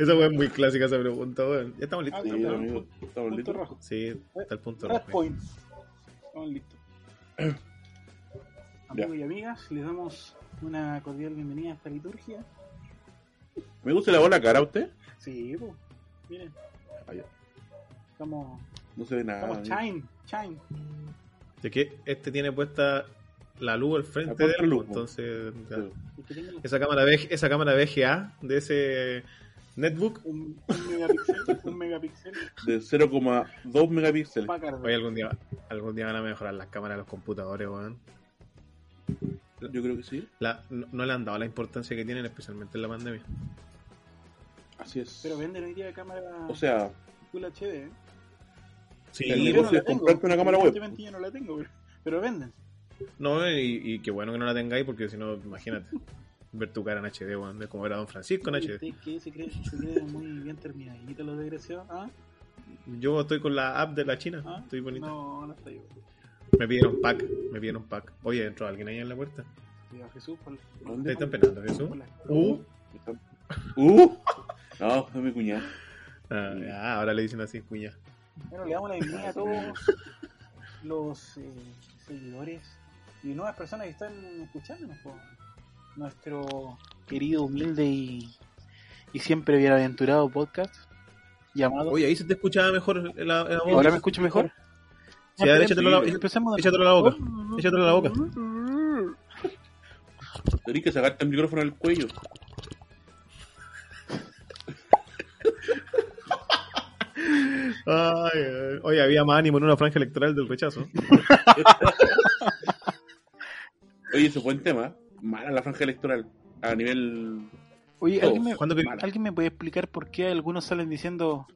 Esa es muy clásica esa pregunta, weón. Ya estamos listos. Ah, Sí, pero- amigo, estamos listos. rojo. Sí, está el punto Red rojo. Point. Estamos listos. Amigos y amigas, les damos una cordial bienvenida a esta liturgia. ¿Me gusta la bola cara a usted? Sí, pues. Miren, ya. estamos, No se ve nada. estamos amigo. chine, chine. De que este tiene puesta la luz al frente La de él, luz, entonces. Sí. Esa cámara esa cámara VGA de ese netbook, un, un megapíxel, un megapíxel De 0,2 megapíxeles. Hoy algún día algún día van a mejorar las cámaras de los computadores, weón. Yo creo que sí. La- no, no le han dado la importancia que tienen, especialmente en la pandemia. Así es. Pero venden hoy día cámara O sea, Full HD. ¿eh? Sí, El negocio no es comprarte una cámara web. yo no la tengo, pero, pero venden. no, y, y qué bueno que no la tengáis, porque si no, imagínate, ver tu cara en HD, weón, de como era Don Francisco en HD. ¿Usted qué se cree? ¿Se cree muy bien terminadito lo desgraciado? ¿Ah? Yo estoy con la app de la China, ¿Ah? estoy bonita. No, no está yo. Me pidieron pack, me pidieron pack. Oye, entró alguien ahí en la puerta. Cuidado, Jesús, por la- ¿Te ¿dónde? están penando, Jesús? Uh. ¡Uh! No, es mi cuñado. Ah, ya, ahora le dicen así, cuña. Bueno, le damos la bienvenida a todos los eh, seguidores y nuevas personas que están escuchándonos. po. Nuestro querido, humilde y, y siempre bienaventurado podcast llamado. Oye, ahí se te escuchaba mejor la, la voz. ¿Ahora me escucho mejor? Sí, a ver, échatelo a la- Empecemos de échatelo a la boca. Échatelo a la boca. Tenés que sacarte el micrófono del cuello. Ay, ay. Oye, había más ánimo en una franja electoral del rechazo. Oye, ese buen tema. Mala la franja electoral. A nivel. Oye. ¿alguien me, ¿Cuándo que- Mala. ¿alguien me puede explicar por qué algunos salen diciendo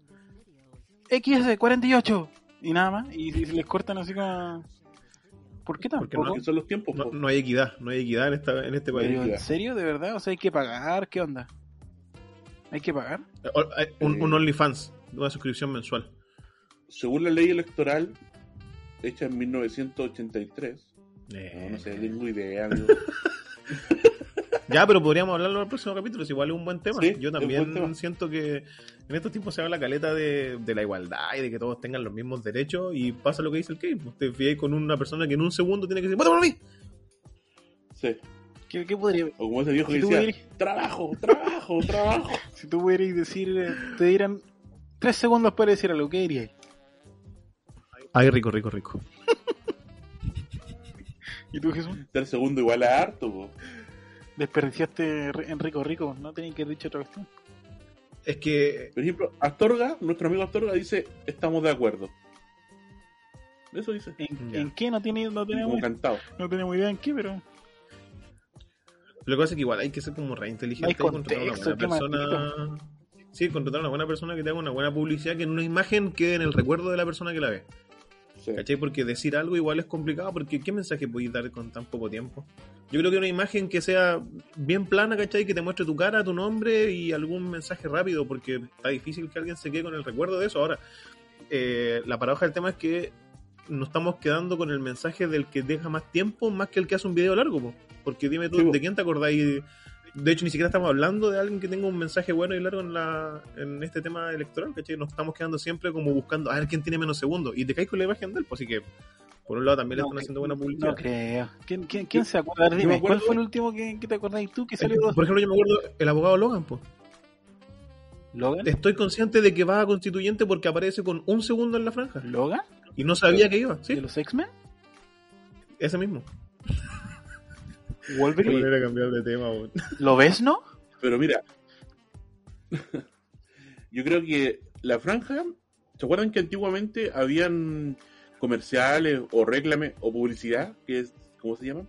XS48 y nada más? Y, y se les cortan así como... ¿Por qué Porque tampoco? ¿Qué son los tiempos? No, no hay equidad, no hay equidad en, esta, en este país. Pero, ¿En serio? ¿De verdad? O sea, hay que pagar. ¿Qué onda? ¿Hay que pagar? O- hay Un, un OnlyFans, una suscripción mensual. Según la ley electoral, hecha en 1983. No, Eh, no sé, tengo idea, amigo. Ya, pero podríamos hablarlo en el próximo capítulo, si igual es un buen tema. Sí, Yo también siento que en estos tiempos se habla caleta de, de la igualdad y de que todos tengan los mismos derechos y pasa lo que dice el Kane. Usted fíe con una persona que en un segundo tiene que decir, ¡Vota por mí! Sí. ¿Qué, qué podría...? O como ese viejo Si que tú decía: hubieras- trabajo, trabajo, trabajo. Si tú pudieras decir... eh, Te dieran tres segundos para decir algo. ¿Qué dirías? Ay, rico, rico, rico. ¿Y tú, Jesús? Tres segundos igual a harto, po. Desperdiciaste en rico rico. No tenías que haber dicho otra cuestión. Es que Por ejemplo, Astorga, nuestro amigo Astorga dice: Estamos de acuerdo. Eso dice. ¿En, qué? No, tiene, no, tenemos, cantado. no tenemos idea en qué, pero... lo que pasa es que igual hay que ser como re inteligente No y contratar a una buena persona. Sí, contratar a una buena persona que te haga una buena publicidad, que en una imagen quede en el recuerdo de la persona que la ve. Sí. ¿Cachai? Porque decir algo igual es complicado, porque ¿qué mensaje podéis dar con tan poco tiempo? Yo creo que una imagen que sea bien plana, ¿cachai? Que te muestre tu cara, tu nombre y algún mensaje rápido, porque está difícil que alguien se quede con el recuerdo de eso. Ahora, eh, la paradoja del tema es que nos estamos quedando con el mensaje del que deja más tiempo más que el que hace un video largo, po. porque dime tú, Sí. ¿de quién te acordáis? De hecho, ni siquiera estamos hablando de alguien que tenga un mensaje bueno y largo en, la, en este tema electoral, ¿cachai? Nos estamos quedando siempre como buscando a ver quién tiene menos segundos. Y te caes con la imagen de él, pues así que, por un lado, también le están haciendo buena publicidad. No creo. ¿Quién, quién, quién se acuerda? Dime, ¿cuál fue el último que, que te acordáis tú que salió? Por ejemplo, yo me acuerdo, el abogado Logan, pues. ¿Logan? Estoy consciente de que va a constituyente porque aparece con un segundo en la franja. ¿Logan? Y no sabía que iba, ¿De ¿sí? los X-Men? Ese mismo. ¿Wolverine? Volver a cambiar de tema. ¿Lo ves, no? Pero mira, yo creo que la franja, ¿se acuerdan que antiguamente habían comerciales o réclame o publicidad, que es, ¿cómo se llaman?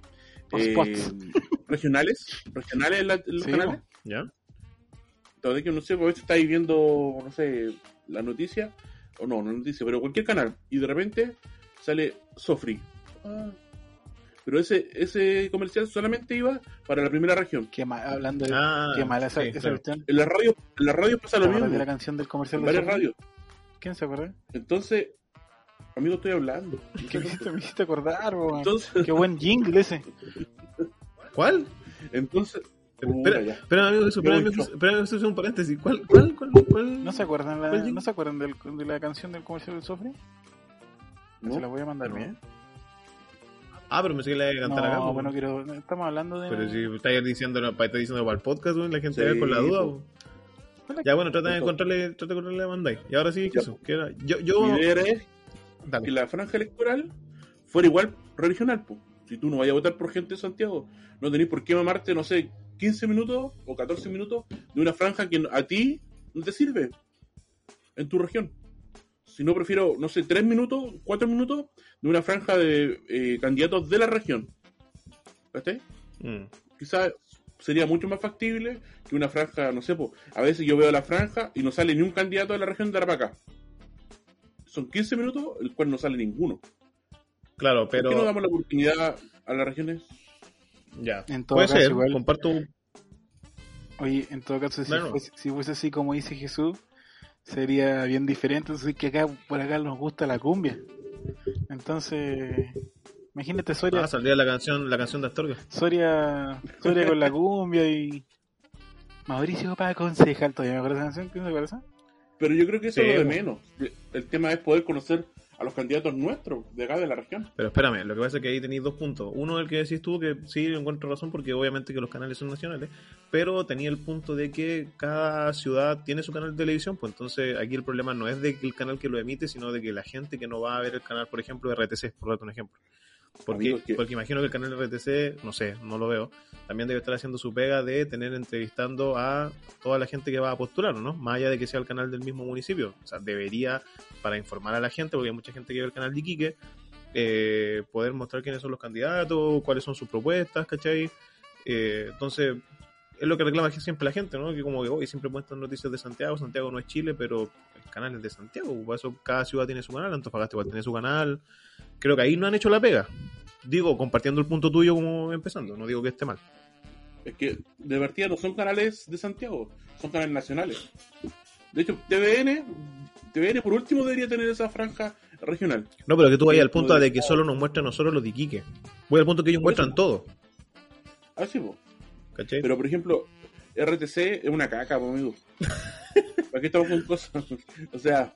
O Eh, regionales, regionales en, la- en los Sí, canales. ¿Ya? Entonces que no sé, pues, a veces estáis viendo, no sé, la noticia, o no, no noticia, pero cualquier canal, y de repente sale Sofri. Ah. Pero ese, ese comercial solamente iba para la primera región. Qué mal, hablando de... Ah, qué mala esa, sí, esa claro. cuestión. En la radio, en la radio pasa ¿Te lo mismo. de la canción del comercial En de varias radios. ¿Quién se acuerda? Entonces, amigo, estoy hablando. ¿Qué me hiciste, me hiciste acordar, weón? Entonces, Qué buen jingle ese. ¿Cuál? entonces, Espera, ya. espera, amigo, eso, espera, espera, eso es un paréntesis. ¿Cuál, cuál, cuál, cuál? ¿No se acuerdan, la-. ¿no se acuerdan del- de la canción del comercial del Sofre? ¿No? Se la voy a mandar No. bien. Ah, pero me sé que le voy a No, cantar acá. po. bueno, quiero, estamos hablando de... Pero si estáis diciendo, estáis diciendo para el podcast, la gente Sí, va con la duda. po. Ya bueno, trata de encontrarle, trata de encontrarle a Bandai. Y ahora sí, ¿qué Ya. eso? ¿Qué era? Yo, yo, Mi idea es que la franja electoral fuera igual regional. po. Si tú no vayas a votar por gente de Santiago, no tenés por qué mamarte, no sé, 15 minutos o 14 minutos de una franja que a ti no te sirve en tu región. Si no, prefiero, no sé, 3 minutos, 4 minutos de una franja de eh, candidatos de la región. ¿Viste? Mm. quizás sería mucho más factible que una franja, no sé, po, a veces yo veo la franja y no sale ni un candidato de la región de Arapacá. Son 15 minutos, el cual no sale ninguno. Claro, ¿Por qué no pero damos la oportunidad a las regiones? ya. En todo Puede caso, ser, igual- comparto. Oye, en todo caso, si, Bueno. fuese, si fuese así como dice Jesús, sería bien diferente. Entonces, que acá, por acá nos gusta la cumbia. Entonces, imagínate Soria, Ah, saldría la canción, la canción de Astorga. Soria, Soria con la cumbia y Mauricio para concejal. ¿Todavía me acuerdo de esa canción? ¿Qué me acuerdas? Pero yo creo que eso Sí, es lo de po. menos. El tema es poder conocer a los candidatos nuestros de acá de la región. Pero espérame, lo que pasa es que ahí tenéis dos puntos. Uno, el que decís tú, que sí encuentro razón, porque obviamente que los canales son nacionales, pero tenía el punto de que cada ciudad tiene su canal de televisión, pues entonces aquí el problema no es de que el canal que lo emite, sino de que la gente que no va a ver el canal, por ejemplo, de RTC, por darte un ejemplo. Porque, que- porque imagino que el canal RTC, no sé, no lo veo, también debe estar haciendo su pega de tener entrevistando a toda la gente que va a postular, ¿no? Más allá de que sea el canal del mismo municipio. O sea, debería, para informar a la gente, porque hay mucha gente que ve el canal de Iquique, eh, poder mostrar quiénes son los candidatos, cuáles son sus propuestas, ¿cachai? Eh, entonces, es lo que reclama siempre la gente, ¿no? Que como que hoy siempre muestran noticias de Santiago, Santiago no es Chile, pero el canal es de Santiago, por eso cada ciudad tiene su canal, Antofagasta igual tiene su canal. Creo que ahí no han hecho la pega. Digo, compartiendo el punto tuyo como empezando, no digo que esté mal. Es que de partida no son canales de Santiago, son canales nacionales. De hecho, TVN, TVN por último debería tener esa franja regional. No, pero que tú vayas al Sí, punto pues, de que solo nos muestran nosotros los de Iquique. Voy al punto que ellos muestran todo, Así, po. ¿Cachai? Pero por ejemplo, RTC es una caca, amigo. ¿Para qué estamos con cosas? o sea,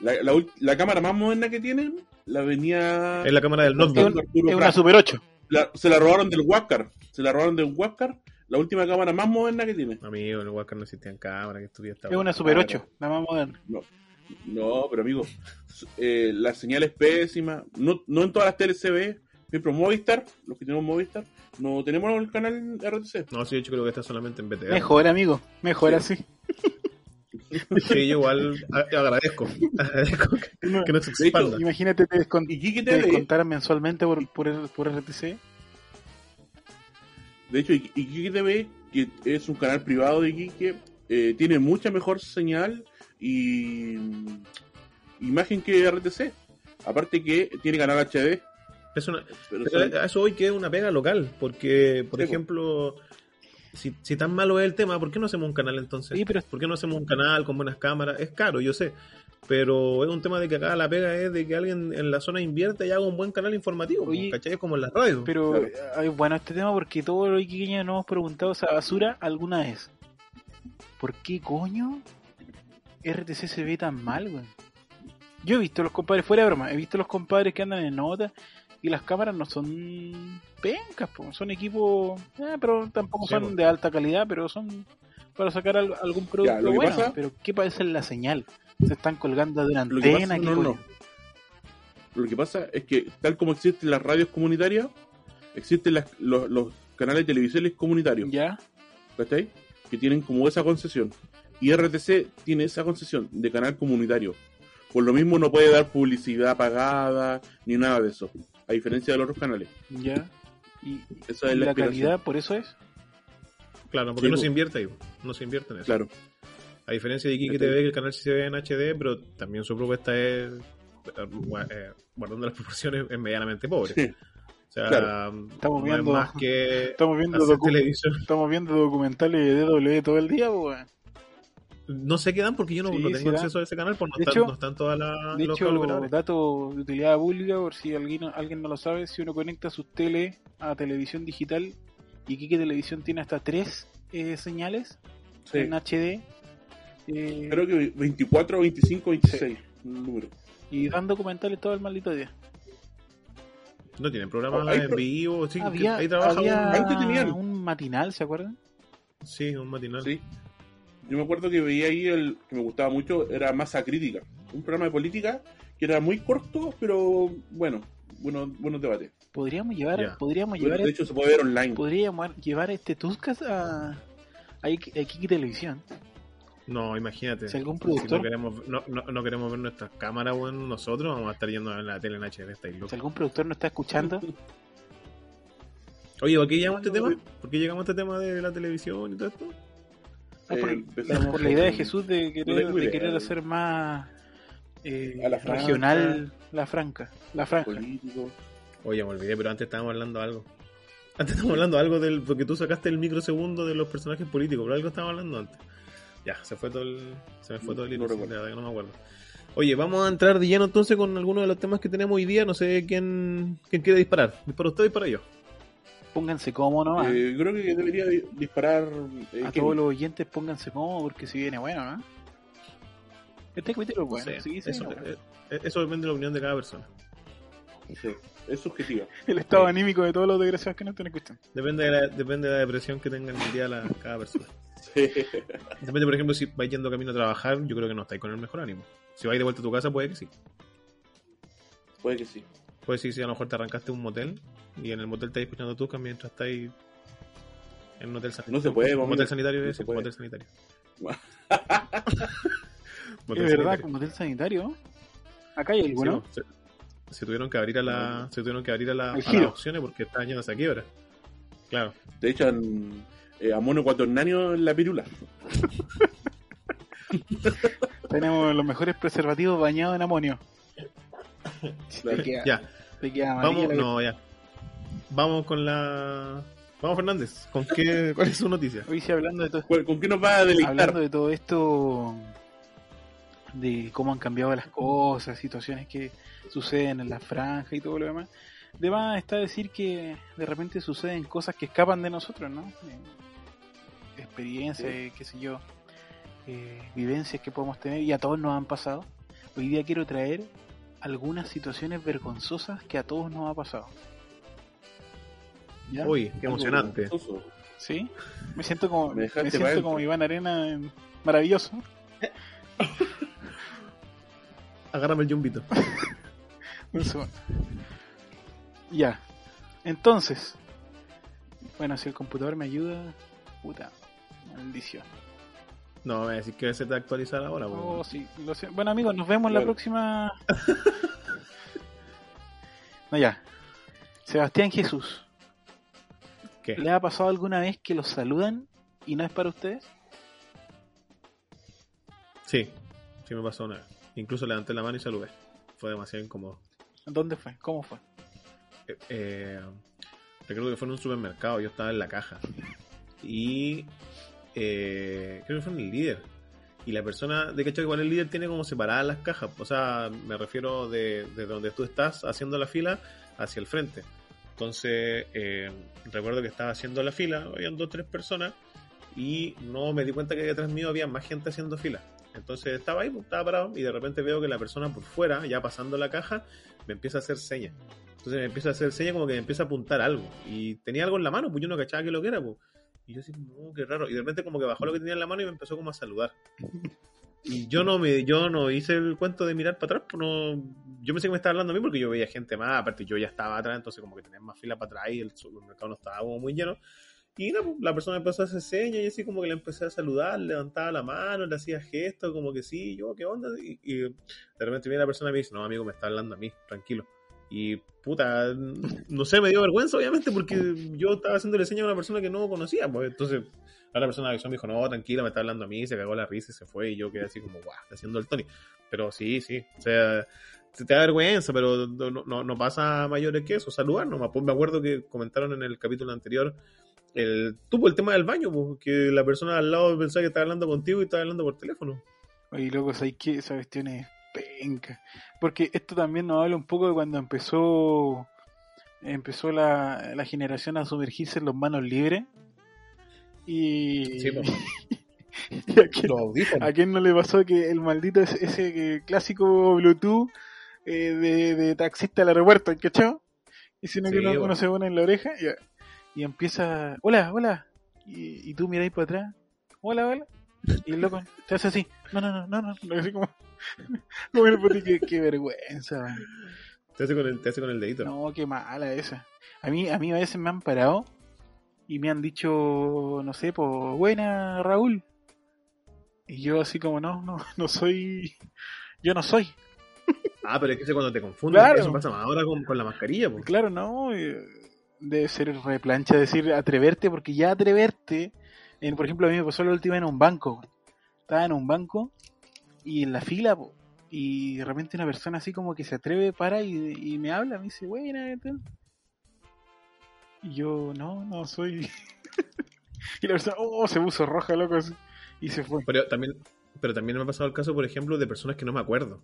la, la cámara más moderna que tienen la venía. es la cámara del Arturo es una Prat. Super 8. La- se la robaron del Huáscar. Se la robaron del Huáscar, la última cámara más moderna que tiene. Amigo, en el Walker no existían cámaras, que estuvía esta Es una. Super claro. 8, la más moderna. No, no pero amigo, eh, la señal es pésima. No, no en todas las teles se ve. Por ejemplo, Movistar, los que tenemos Movistar, no tenemos el canal RTC. No, sí, de hecho creo que está solamente en BTR. Mejor, amigo. Mejor así. Sí, yo igual agradezco. Agradezco que, No, que no se hecho, expanda. Imagínate te, descon- Y Kiki te descontaran mensualmente por, por, por RTC. de hecho, Kiki TV, que es un canal privado de Kiki, eh, tiene mucha mejor señal y imagen que RTC. Aparte que tiene canal HD. Es una, Pero pero son- a eso hoy que es una pega local, porque, por Sí, ejemplo, si, si tan malo es el tema, ¿por qué no hacemos un canal entonces? Sí, pero ¿Por qué no hacemos un canal con buenas cámaras? Es caro, yo sé. Pero es un tema de que acá la pega es de que alguien en la zona invierta y haga un buen canal informativo, Oye, ¿cachai? Es como en las radios. Pero Claro. eh, bueno este tema porque todos los iquiqueños nos hemos preguntado esa basura alguna vez. ¿Por qué coño RTC se ve tan mal, güey? Yo he visto los compadres, fuera de broma, he visto los compadres que andan en nota y las cámaras no son pencas, po, son equipos, eh, pero tampoco Sí, son po. de alta calidad, pero son para sacar al- algún producto lo que bueno. pasa- Pero ¿qué pasa en la señal? Se están colgando de Lo que antena, pasa, ¿qué no, no. Lo que pasa es que, tal como existen las radios comunitarias, existen las- los, los canales de televisión comunitarios, ¿Ya? ¿cachai? Que tienen como esa concesión. Y RTC tiene esa concesión de canal comunitario. Por lo mismo no puede dar publicidad pagada ni nada de eso. A diferencia de los otros canales. ¿Ya? ¿Y, Esa y es la, la calidad por eso es? Claro, porque Sí, no se invierte ahí, no se invierte en eso. Claro. A diferencia de Kiki Este- TV, que el canal sí se ve en HD, pero también su propuesta es, eh, eh, guardando las proporciones, es medianamente pobre. Sí. O sea, Claro. Estamos no viendo- es más que Estamos viendo, televisión. estamos viendo documentales de DW todo el día, pues, weón. No sé qué dan porque yo no, Sí, no sí tengo acceso a ese canal, pues no, De están, hecho- no están todas las De los hecho, colaboradores. dato de utilidad pública, por si alguien, alguien no lo sabe, si uno conecta sus tele a televisión digital, y Kike Televisión tiene hasta tres eh, señales Sí. en HD. eh, Creo que 24, 25, 26. Un número. y dan documentales todo el maldito día. No tienen programa Oh, en vivo, sí, que había ahí trabaja había un... Antes tenían. un matinal, ¿se acuerdan? Sí, un matinal. Sí. Yo me acuerdo que veía ahí el que me gustaba mucho, era Masa Crítica. Un programa de política que era muy corto, pero bueno, bueno buenos debates. Podríamos llevar, podríamos llevar, De hecho, se puede ver online. podríamos llevar este Tuscas a, a Iki- a Kiki Televisión. No, imagínate. Si algún Si productor, no queremos, no, no, no queremos ver nuestras cámaras, bueno, nosotros vamos a estar yendo a la tele en HD, estáis si algún productor no está escuchando, Oye, ¿por qué llegamos a este tema? ¿Por qué llegamos a este tema de la televisión y todo esto? Ah, por, Eh, empezamos por la idea de Jesús de querer, de querer hacer más eh, A la franca. regional la franca, la franja. político. Oye, me olvidé, pero antes estábamos hablando algo. Antes estábamos hablando algo del. Porque tú sacaste el microsegundo de los personajes políticos, pero algo estábamos hablando antes. Ya, se fue todo el. Se me fue todo el No hilo, verdad que no me acuerdo. Oye, vamos a entrar de lleno entonces con algunos de los temas que tenemos hoy día. No sé quién, quién quiere disparar. ¿Dispara usted o dispara yo? Pónganse cómodos nomás. Eh, creo que debería di- disparar. eh, a todos los oyentes pónganse cómodos porque si viene bueno, ¿no? Este capítulo es No bueno, sé, sí, sí, eso, no, bueno. eh, eh, eso depende de la opinión de cada persona. Sí, es subjetiva. El estado anímico de todos los desgraciados que nos están escuchando. Depende de la, depende de la depresión que tenga en el día la, cada persona. Sí. Depende, por ejemplo, si vais yendo camino a trabajar, yo creo que no estáis con el mejor ánimo. Si vais de vuelta a tu casa, puede que sí. Puede que sí. Puede ser si a lo mejor te arrancaste un motel y en el motel estáis escuchando Tucas mientras estáis en un hotel sanitario. No se puede, un vamos, motel sanitario, no es puede. motel sanitario. Es Motel verdad, sanitario. como hotel sanitario. Acá hay alguno. Sí, se, se tuvieron que abrir a la, se tuvieron que abrir a, la, a las opciones porque estaban yéndose a quiebra. Claro. Te echan eh, amonio cuaternanio en la pirula. Tenemos los mejores preservativos bañados en amonio. Claro. Te queda, Ya, te queda vamos, la- no, ya. Vamos con la. Vamos Fernández, ¿con qué, ¿cuál es su noticia? Hoy sí hablando de todo ¿Cuál- ¿Con qué nos va a deleitar? hablando de todo esto de cómo han cambiado las cosas, situaciones que suceden en la franja y todo lo demás. De más está decir que de repente suceden cosas que escapan de nosotros, ¿no? Eh, experiencias, qué sé yo, eh, vivencias que podemos tener y a todos nos han pasado. Hoy día quiero traer algunas situaciones vergonzosas que a todos nos ha pasado. ¿Ya? Uy, qué emocionante. ¿Sí? Me siento como, Me siento como Iván Arena en- maravilloso. Agárrame el yumbito. Ya. Entonces. Bueno, si el computador me ayuda. Puta. Maldición. No, me voy a decir que se te actualizar ahora. Oh, sí. lo sé. Bueno, amigos, nos vemos la próxima. no, ya. Sebastián Jesús. ¿Qué? ¿Le ha pasado alguna vez que los saludan y no es para ustedes? Sí, sí me pasó una vez. Incluso levanté la mano y saludé. Fue demasiado incómodo. ¿Dónde fue? ¿Cómo fue? Eh, eh, recuerdo que fue en un supermercado, yo estaba en la caja. Y eh, creo que fue en el líder. Y la persona, de que igual el líder tiene como separadas las cajas. O sea, me refiero de, de donde tú estás haciendo la fila hacia el frente. Entonces, eh, recuerdo que estaba haciendo la fila, habían dos o tres personas, y no me di cuenta que detrás mío había más gente haciendo fila. Entonces estaba ahí, estaba parado, y de repente veo que la persona por fuera, ya pasando la caja, me empieza a hacer señas. Entonces me empieza a hacer señas como que me empieza a apuntar algo. Y tenía algo en la mano, pues yo no cachaba que lo que era, pues. Y yo así, no, qué raro. Y de repente como que bajó lo que tenía en la mano y me empezó como a saludar. Y yo no me, yo no hice el cuento de mirar para atrás, pues no, yo pensé que me estaba hablando a mí porque yo veía gente más, aparte yo ya estaba atrás, entonces como que tenía más fila para atrás y el supermercado no estaba como muy lleno. Y no, pues, la persona empezó a hacer señas y así como que le empecé a saludar, levantaba la mano, le hacía gestos, como que sí, yo, ¿qué onda? Y, y de repente viene la persona y me dice, no, amigo, me está hablando a mí, tranquilo. Y puta, no sé, me dio vergüenza obviamente porque yo estaba haciéndole señas a una persona que no conocía, pues entonces la otra persona que me dijo, no, tranquila, me está hablando a mí, se cagó la risa y se fue y yo quedé así como, guau, haciendo el Tony. Pero sí, sí, o sea, te, te da vergüenza, pero no, no, no pasa mayores que eso, saludar nomás. Pues me acuerdo que comentaron en el capítulo anterior el, tuvo el tema del baño, pues, que la persona al lado pensaba que estaba hablando contigo y estaba hablando por teléfono. Oye, loco, ¿sabes qué? Esa cuestión es penca. Porque esto también nos habla un poco de cuando empezó empezó la, la generación a sumergirse en los manos libres. Y, Sí, y a, quién, a no le pasó que el maldito ese, ese clásico Bluetooth eh, de, de taxista al aeropuerto, ¿cachai? Y si no que uno, bueno. uno se pone en la oreja y, y empieza, hola, hola, y, y tú miráis para atrás, hola, hola, y el loco te hace así, no, no, no, no, no, así como, como el qué, qué vergüenza, man. Te hace con el, te hace con el dedito. No, qué mala esa. A mí, a mí a veces me han parado y me han dicho, no sé, pues, buena Raúl. Y yo así como, no, no, no soy, yo no soy. Ah, pero es que eso cuando te confundes, Claro. eso pasa más ahora con, con la mascarilla, pues. Claro, no, eh, debe ser replancha decir atreverte, porque ya atreverte, en, por ejemplo, a mí me pasó la última en un banco. Estaba en un banco y en la fila, po, y de repente una persona así como que se atreve, para y, y me habla, me dice, buena. Y yo, no, no soy. y la persona, oh, se puso roja, loco, así, y se fue. Pero también, pero también me ha pasado el caso, por ejemplo, de personas que no me acuerdo.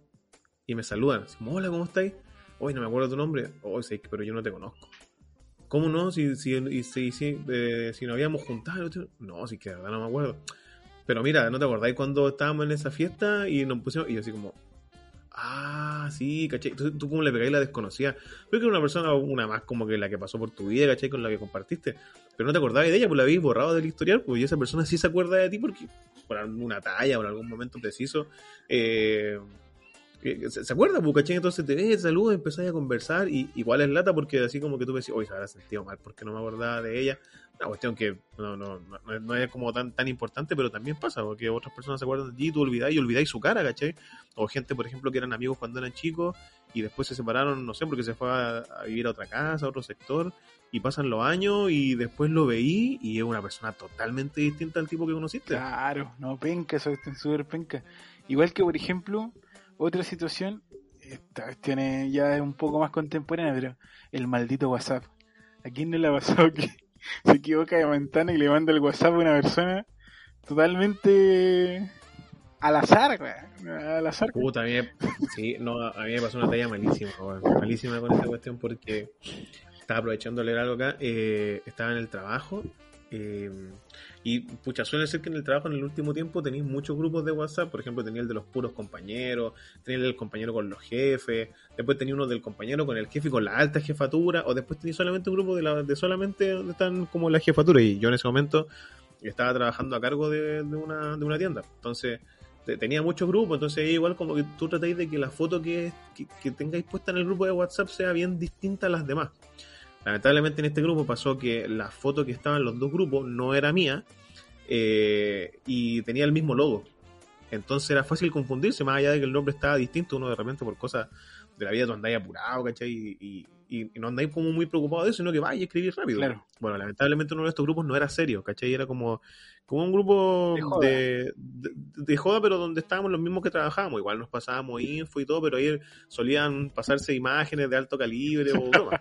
Y me saludan. Así, Hola, ¿cómo estáis? Hoy no me acuerdo tu nombre. Hoy sí, pero yo no te conozco. ¿Cómo no? Si, si, si, si, eh, si nos habíamos juntado. No, si que de verdad no me acuerdo. Pero mira, ¿no te acordáis cuando estábamos en esa fiesta y nos pusimos. Y yo así como. Ah, sí, ¿cachai? Tú, tú como le pegáis la desconocida. Creo que era una persona, una más como que la que pasó por tu vida, ¿cachai? Con la que compartiste. Pero no te acordabas de ella, pues la habéis borrado del historial, pues y esa persona sí se acuerda de ti porque por alguna talla en algún momento preciso. Eh, que- se, acuerda, pues, ¿cachai? Entonces te ves, saludas, empezáis a conversar y igual es lata porque así como que tú decís, oye, se habrá sentido mal porque no me acordaba de ella. Una cuestión que no, no, no, no es- como tan, tan importante, pero también pasa porque otras personas se acuerdan de ti, tú olvidáis y olvidáis su cara, ¿cachai? O gente, por ejemplo, que eran amigos cuando eran chicos y después se separaron, no sé, porque se fue a, vivir a otra casa, a otro sector y pasan los años y después lo veí y es una persona totalmente distinta al tipo que conociste. Claro, no, penca, eso está súper penca. Igual que, por ejemplo, otra situación, esta cuestión es- ya es un poco más contemporánea, pero el maldito WhatsApp. ¿A quién no le ha pasado que se equivoca de ventana y le manda el WhatsApp a una persona totalmente al azar, weón? Al azar. Puta, a mí, sí, no, a mí me pasó una talla malísima, weón, malísima con esta cuestión porque estaba aprovechando de leer algo acá, eh, estaba en el trabajo eh, y pucha, suele ser que en el trabajo en el último tiempo tenéis muchos grupos de WhatsApp, por ejemplo tenía el de los puros compañeros, tenía el del compañero con los jefes, después tenía uno del compañero con el jefe y con la alta jefatura, o después tenía solamente un grupo de, la, de solamente donde están como la jefatura y yo en ese momento estaba trabajando a cargo de, una, de una tienda, entonces te- tenía muchos grupos, entonces igual como que tú tratáis de que la foto que, que tengáis puesta en el grupo de WhatsApp sea bien distinta a las demás. Lamentablemente en este grupo pasó que la foto que estaba en los dos grupos no era mía eh, y tenía el mismo logo. Entonces era fácil confundirse, más allá de que el nombre estaba distinto, uno de repente por cosas de la vida tú andáis apurado, ¿cachai? Y, y- y no andáis como muy preocupado de eso, sino que vais a escribir rápido. Claro. Bueno, lamentablemente uno de estos grupos no era serio, ¿cachai? Era como, como un grupo De joda. de, de, de joda, pero donde estábamos los mismos que trabajábamos. Igual nos pasábamos info y todo, pero ahí solían pasarse imágenes de alto calibre o broma.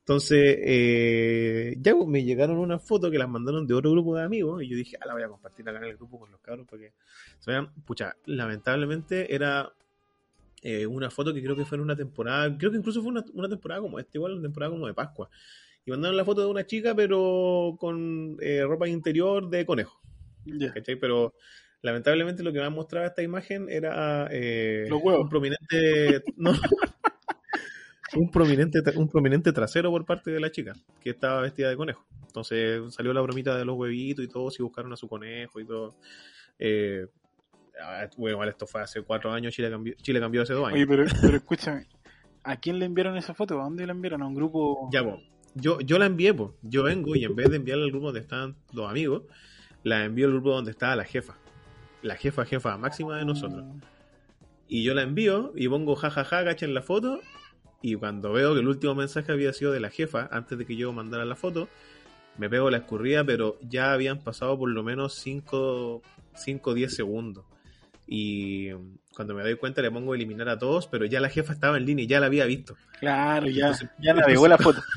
Entonces, eh, ya pues, me llegaron unas fotos que las mandaron de otro grupo de amigos y yo dije, ah, la voy a compartir acá en el grupo con los cabros para que se vean. Pucha, lamentablemente era eh, una foto que creo que fue en una temporada, creo que incluso fue una, una temporada como esta, igual una temporada como de Pascua. Y mandaron la foto de una chica, pero con eh, ropa interior de conejo. ¿cachai? Pero lamentablemente lo que me mostraba esta imagen era eh, Los huevos. un prominente... no, un prominente un prominente trasero por parte de la chica que estaba vestida de conejo entonces salió la bromita de los huevitos y todo si buscaron a su conejo y todo eh, ah, bueno, esto fue hace cuatro años Chile cambió, Chile cambió hace dos años Oye, pero, pero escúchame, ¿a quién le enviaron esa foto? ¿A dónde la enviaron? ¿A un grupo? Ya, po. Yo, yo la envié, po. Yo vengo y en vez de enviarla al grupo donde estaban los amigos, la envío al grupo donde estaba la jefa. La jefa, jefa máxima de nosotros. Y yo la envío y pongo jajaja, cacha en la foto. Y cuando veo que el último mensaje había sido de la jefa, antes de que yo mandara la foto, me pego la escurrida, pero ya habían pasado por lo menos 5 o 10 segundos. Y cuando me doy cuenta le pongo eliminar a todos, pero ya la jefa estaba en línea y ya la había visto. Claro, ya, Entonces- ya navegó la foto.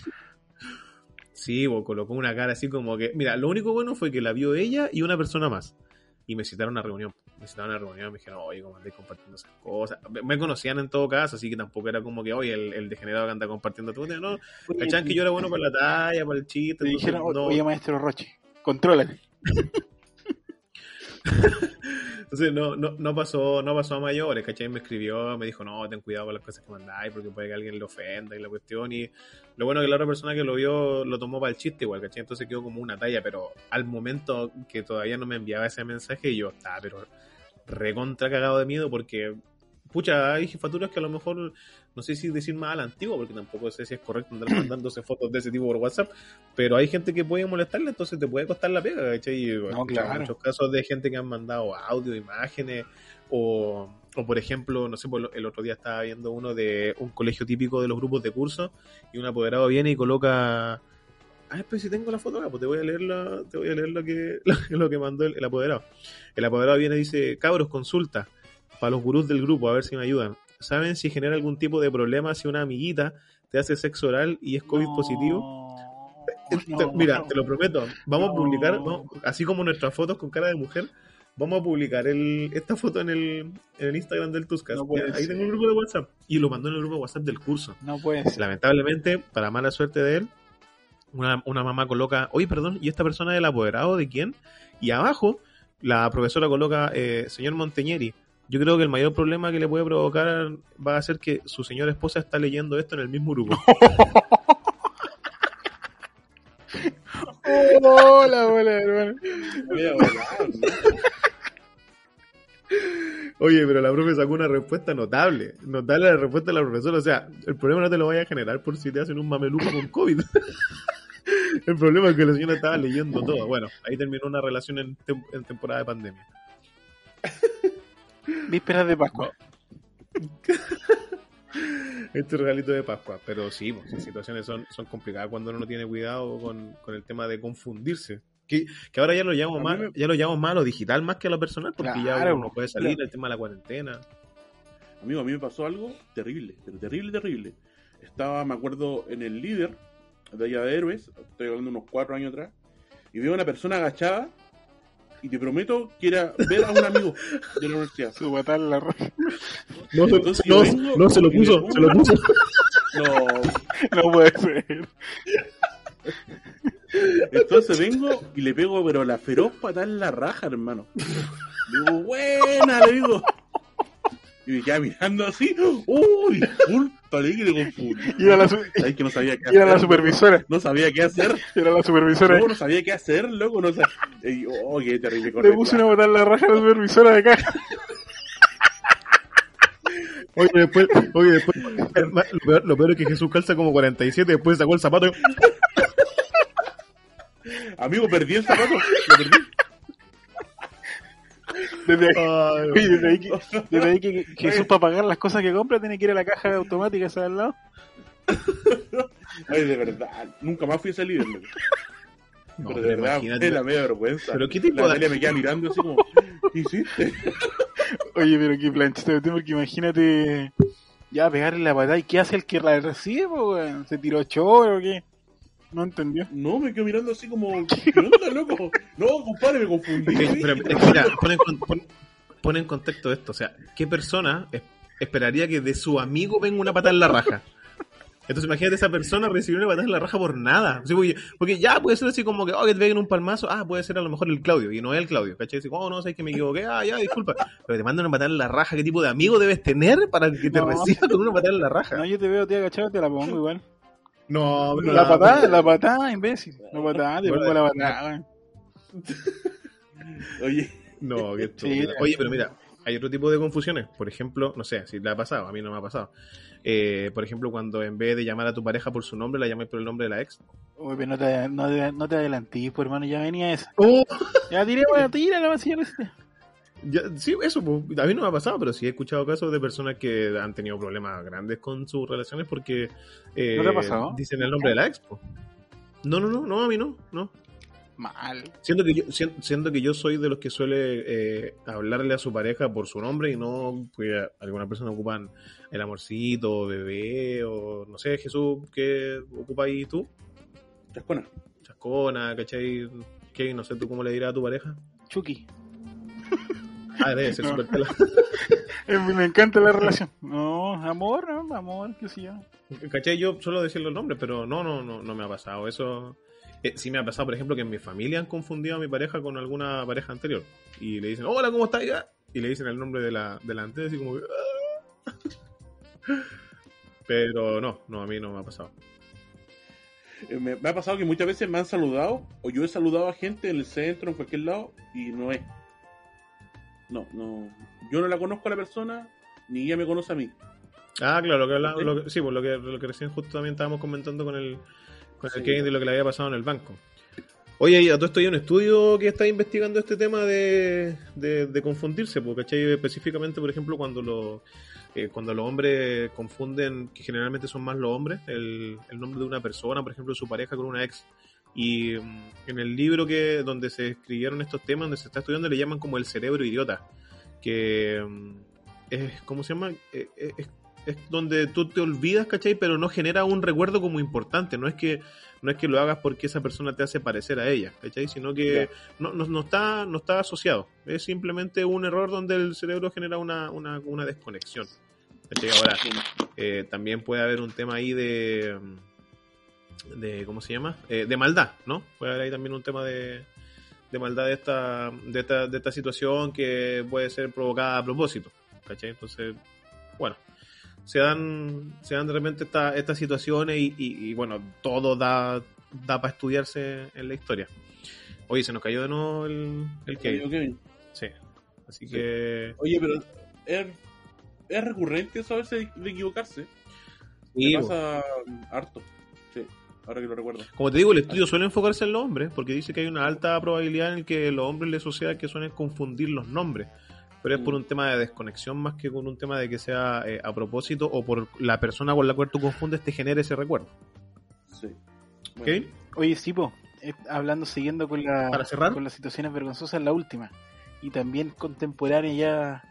Sí, bo, colocó una cara así como que. Mira, lo único bueno fue que la vio ella y una persona más. Y me citaron a reunión. Me citaron a una reunión me dijeron, oye, ¿cómo andáis compartiendo esas cosas? Me- Me conocían en todo caso, así que tampoco era como que, oye, el, el degenerado que anda compartiendo tu No, cachaban que yo era bueno para la talla, para el chiste. Te entonces, dijeron, no, oye, maestro Roche. Contrólate. Entonces no, no, no pasó, no pasó a mayores, ¿cachai? Me escribió, me dijo, no, ten cuidado con las cosas que mandáis, porque puede que alguien le ofenda y la cuestión. Y lo bueno es que la otra persona que lo vio lo tomó para el chiste igual, ¿cachai? Entonces quedó como una talla, pero al momento que todavía no me enviaba ese mensaje, yo estaba, pero recontra cagado de miedo porque pucha, hay jefaturas que a lo mejor, no sé si decir más a la antigua, porque tampoco sé si es correcto andar mandándose fotos de ese tipo por WhatsApp, pero hay gente que puede molestarle, entonces te puede costar la pega, ¿cachai? Y, No, claro. muchos casos de gente que han mandado audio, imágenes, o, o por ejemplo, no sé, pues, el otro día estaba viendo uno de un colegio típico de los grupos de curso, y un apoderado viene y coloca... Ah, pues si tengo la foto acá, pues te voy a leer, la, te voy a leer lo que, lo que mandó el, el apoderado. El apoderado viene y dice, cabros, consulta para los gurús del grupo, a ver si me ayudan. ¿Saben si genera algún tipo de problema si una amiguita te hace sexo oral y es COVID No, positivo? no, Mira, no. te lo prometo, vamos a publicar, vamos- así como nuestras fotos con cara de mujer, vamos a publicar el, esta foto en el, en el Instagram del Tuscas. No Ahí ser. tengo un grupo de WhatsApp y lo mandó en el grupo de WhatsApp del curso. No puede ser. Lamentablemente, para mala suerte de él, una, una mamá coloca, oye, perdón, ¿y esta persona es el apoderado de quién? Y abajo, la profesora coloca, eh, señor Monteñeri, yo creo que el mayor problema que le puede provocar va a ser que su señora esposa está leyendo esto en el mismo grupo. Hola, hola, hermano. Oye, pero la profe sacó una respuesta notable. Notable la respuesta de la profesora. O sea, el problema no te lo vaya a generar por si te hacen un mameluco con COVID. el problema es que la señora estaba leyendo todo. Bueno, ahí terminó una relación en, tem- en temporada de pandemia. Vísperas de Pascua. Este regalito de Pascua. Pero sí, pues, las situaciones son, son complicadas cuando uno no tiene cuidado con, con el tema de confundirse. Que, que ahora ya lo llamamos A más, me- ya lo llamamos más a lo digital más que a lo personal, porque ya Claro, uno puede salir, claro. el tema de la cuarentena. Amigo, a mí me pasó algo terrible, pero terrible, terrible. Estaba, me acuerdo, en el líder de allá de Héroes, estoy hablando unos cuatro años atrás, y veo a una persona agachada, y te prometo que era ver a un amigo de la universidad. Su guatal la roja. No, Entonces no, vengo no, se lo puso, se lo puso. No, No puede ser. Entonces vengo y le pego, pero la feroz patada en la raja, hermano. Le digo, buena, le digo. Y me queda mirando así, uy, disculpa, le dije confundí. Y era la, su- Sabes que no sabía qué era la hacer. supervisora. No sabía qué hacer. Era la supervisora. No, no sabía qué hacer, loco. No sabía. Y, oh, qué terrible. Le puse una botada en la raja a la supervisora de caja. Oye, después, oye, después, lo peor, lo peor es que Jesús calza como 47, después sacó el zapato y... Amigo, perdí el zapato. Lo perdí. Desde oye, desde ahí que, desde ahí que, que Jesús para pagar las cosas que compra tiene que ir a la caja automática esa al lado. Ay, de verdad. Nunca más fui a loco. no, pero de verdad, imagínate. me da media vergüenza. Pero qué tipo La de- me queda mirando así como, ¿qué hiciste? Oye, pero qué planchita de porque imagínate ya pegarle la patada y qué hace el que la recibe, po, weón? ¿Se tiró choro o qué? No entendió. No, me quedo mirando así como, ¿qué onda, loco? No, compadre, me confundí. Que- pero mira, pon en, pon- pon en contexto esto. O sea, ¿qué persona es- esperaría que de su amigo venga una patada en la raja? Entonces imagínate esa persona recibir una patada en la raja por nada. Sí, porque, porque ya puede ser así como que, oh, que te peguen un palmazo. Ah, puede ser a lo mejor el Claudio. Y no es el Claudio. ¿Cachai? Dice, oh, no, sé que me equivoqué. Ah, ya, disculpa. Pero te mandan una patada en la raja. ¿Qué tipo de amigo debes tener para que te No. reciba con una patada en la raja? No, yo te veo, te agachado, te la pongo igual. No, pero La patada, la patada, imbécil. La patada, te Bueno, pongo la patada. Oye, No, qué Sí. Oye, pero mira, hay otro tipo de confusiones. Por ejemplo, no sé si le ha pasado, a mí no me ha pasado. Eh, por ejemplo, cuando en vez de llamar a tu pareja por su nombre, la llamáis por el nombre de la ex. Uy, pero no te, no no te adelantís, pues hermano, ya venía esa. Oh, Ya tiré, weón, tira la vacía receta. Ya, sí, eso, pues, a mí no me ha pasado, pero sí he escuchado casos de personas que han tenido problemas grandes con sus relaciones porque eh, ¿No te ha pasado? dicen el nombre de la ex. po. No, no, no, no, a mí no, no. Mal. Siento que yo, sien- siento que yo soy de los que suele eh, hablarle a su pareja por su nombre y no, pues algunas personas ocupan el amorcito, bebé, o no sé, Jesús, ¿qué ocupáis tú? chascona. Chascona, ¿cachai? ¿Qué? No sé, ¿tú cómo le dirás a tu pareja? Chucky. Ah, debe ser No. súper pelado. Eh, Me encanta la relación. No, amor, no, amor, qué sé yo. ¿Cachai? Yo suelo decir los nombres, pero no, no, no, no me ha pasado. Eso eh, sí me ha pasado, por ejemplo, que en mi familia han confundido a mi pareja con alguna pareja anterior. Y le dicen, hola, ¿cómo estás? Ya? Y le dicen el nombre de la, de la anterior, así como que, "Ah". Pero no, no, a mí no me ha pasado. Eh, Me, me ha pasado que muchas veces me han saludado, o yo he saludado a gente en el centro, en cualquier lado, y no es. No, no. Yo no la conozco a la persona, ni ella me conoce a mí. Ah, claro, lo que hablamos, ¿Sí? lo que- sí, pues lo que, lo que recién justo también estábamos comentando con el, con el. Kevin de lo que le había pasado en el banco. Oye, a todo esto hay un estudio que está investigando este tema de, de, de confundirse, porque ¿cachai? específicamente, por ejemplo, cuando los eh, cuando los hombres confunden, que generalmente son más los hombres, el, el nombre de una persona, por ejemplo, su pareja con una ex. Y mm, en el libro que donde se escribieron estos temas, donde se está estudiando, le llaman como el cerebro idiota, que mm, es, ¿cómo se llama? Eh, eh, es, es donde tú te olvidas, ¿cachai? Pero no genera un recuerdo como importante, no es que no es que lo hagas porque esa persona te hace parecer a ella, ¿cachai? Sino que no, no, no está, no está asociado. Es simplemente un error donde el cerebro genera una, una, una desconexión. ¿cachai? Ahora, eh, también puede haber un tema ahí de, de ¿cómo se llama? Eh, de maldad, ¿no? Puede haber ahí también un tema de, de maldad de esta, de, esta, de esta situación que puede ser provocada a propósito, ¿cachai? Entonces, bueno, se dan, se dan de repente esta- estas situaciones y, y- y, bueno, todo da, da para estudiarse en la historia. Oye, se nos cayó de nuevo el, el Kevin. Kevin. Sí. Así Sí. que... Oye, pero es, es recurrente eso a veces de equivocarse. Sí, Me pasa harto. Sí, ahora que lo recuerdo. Como te digo, el estudio suele enfocarse en los hombres, porque dice que hay una alta probabilidad en el que los hombres les suceda que suelen confundir los nombres. Pero es por Mm. un tema de desconexión más que con un tema de que sea eh, a propósito o por la persona con la cual tú confundes te genere ese recuerdo. Sí. Oye, sí, po, eh, hablando, siguiendo con, la, Para cerrar. con las situaciones vergonzosas, la última. Y también contemporánea ya,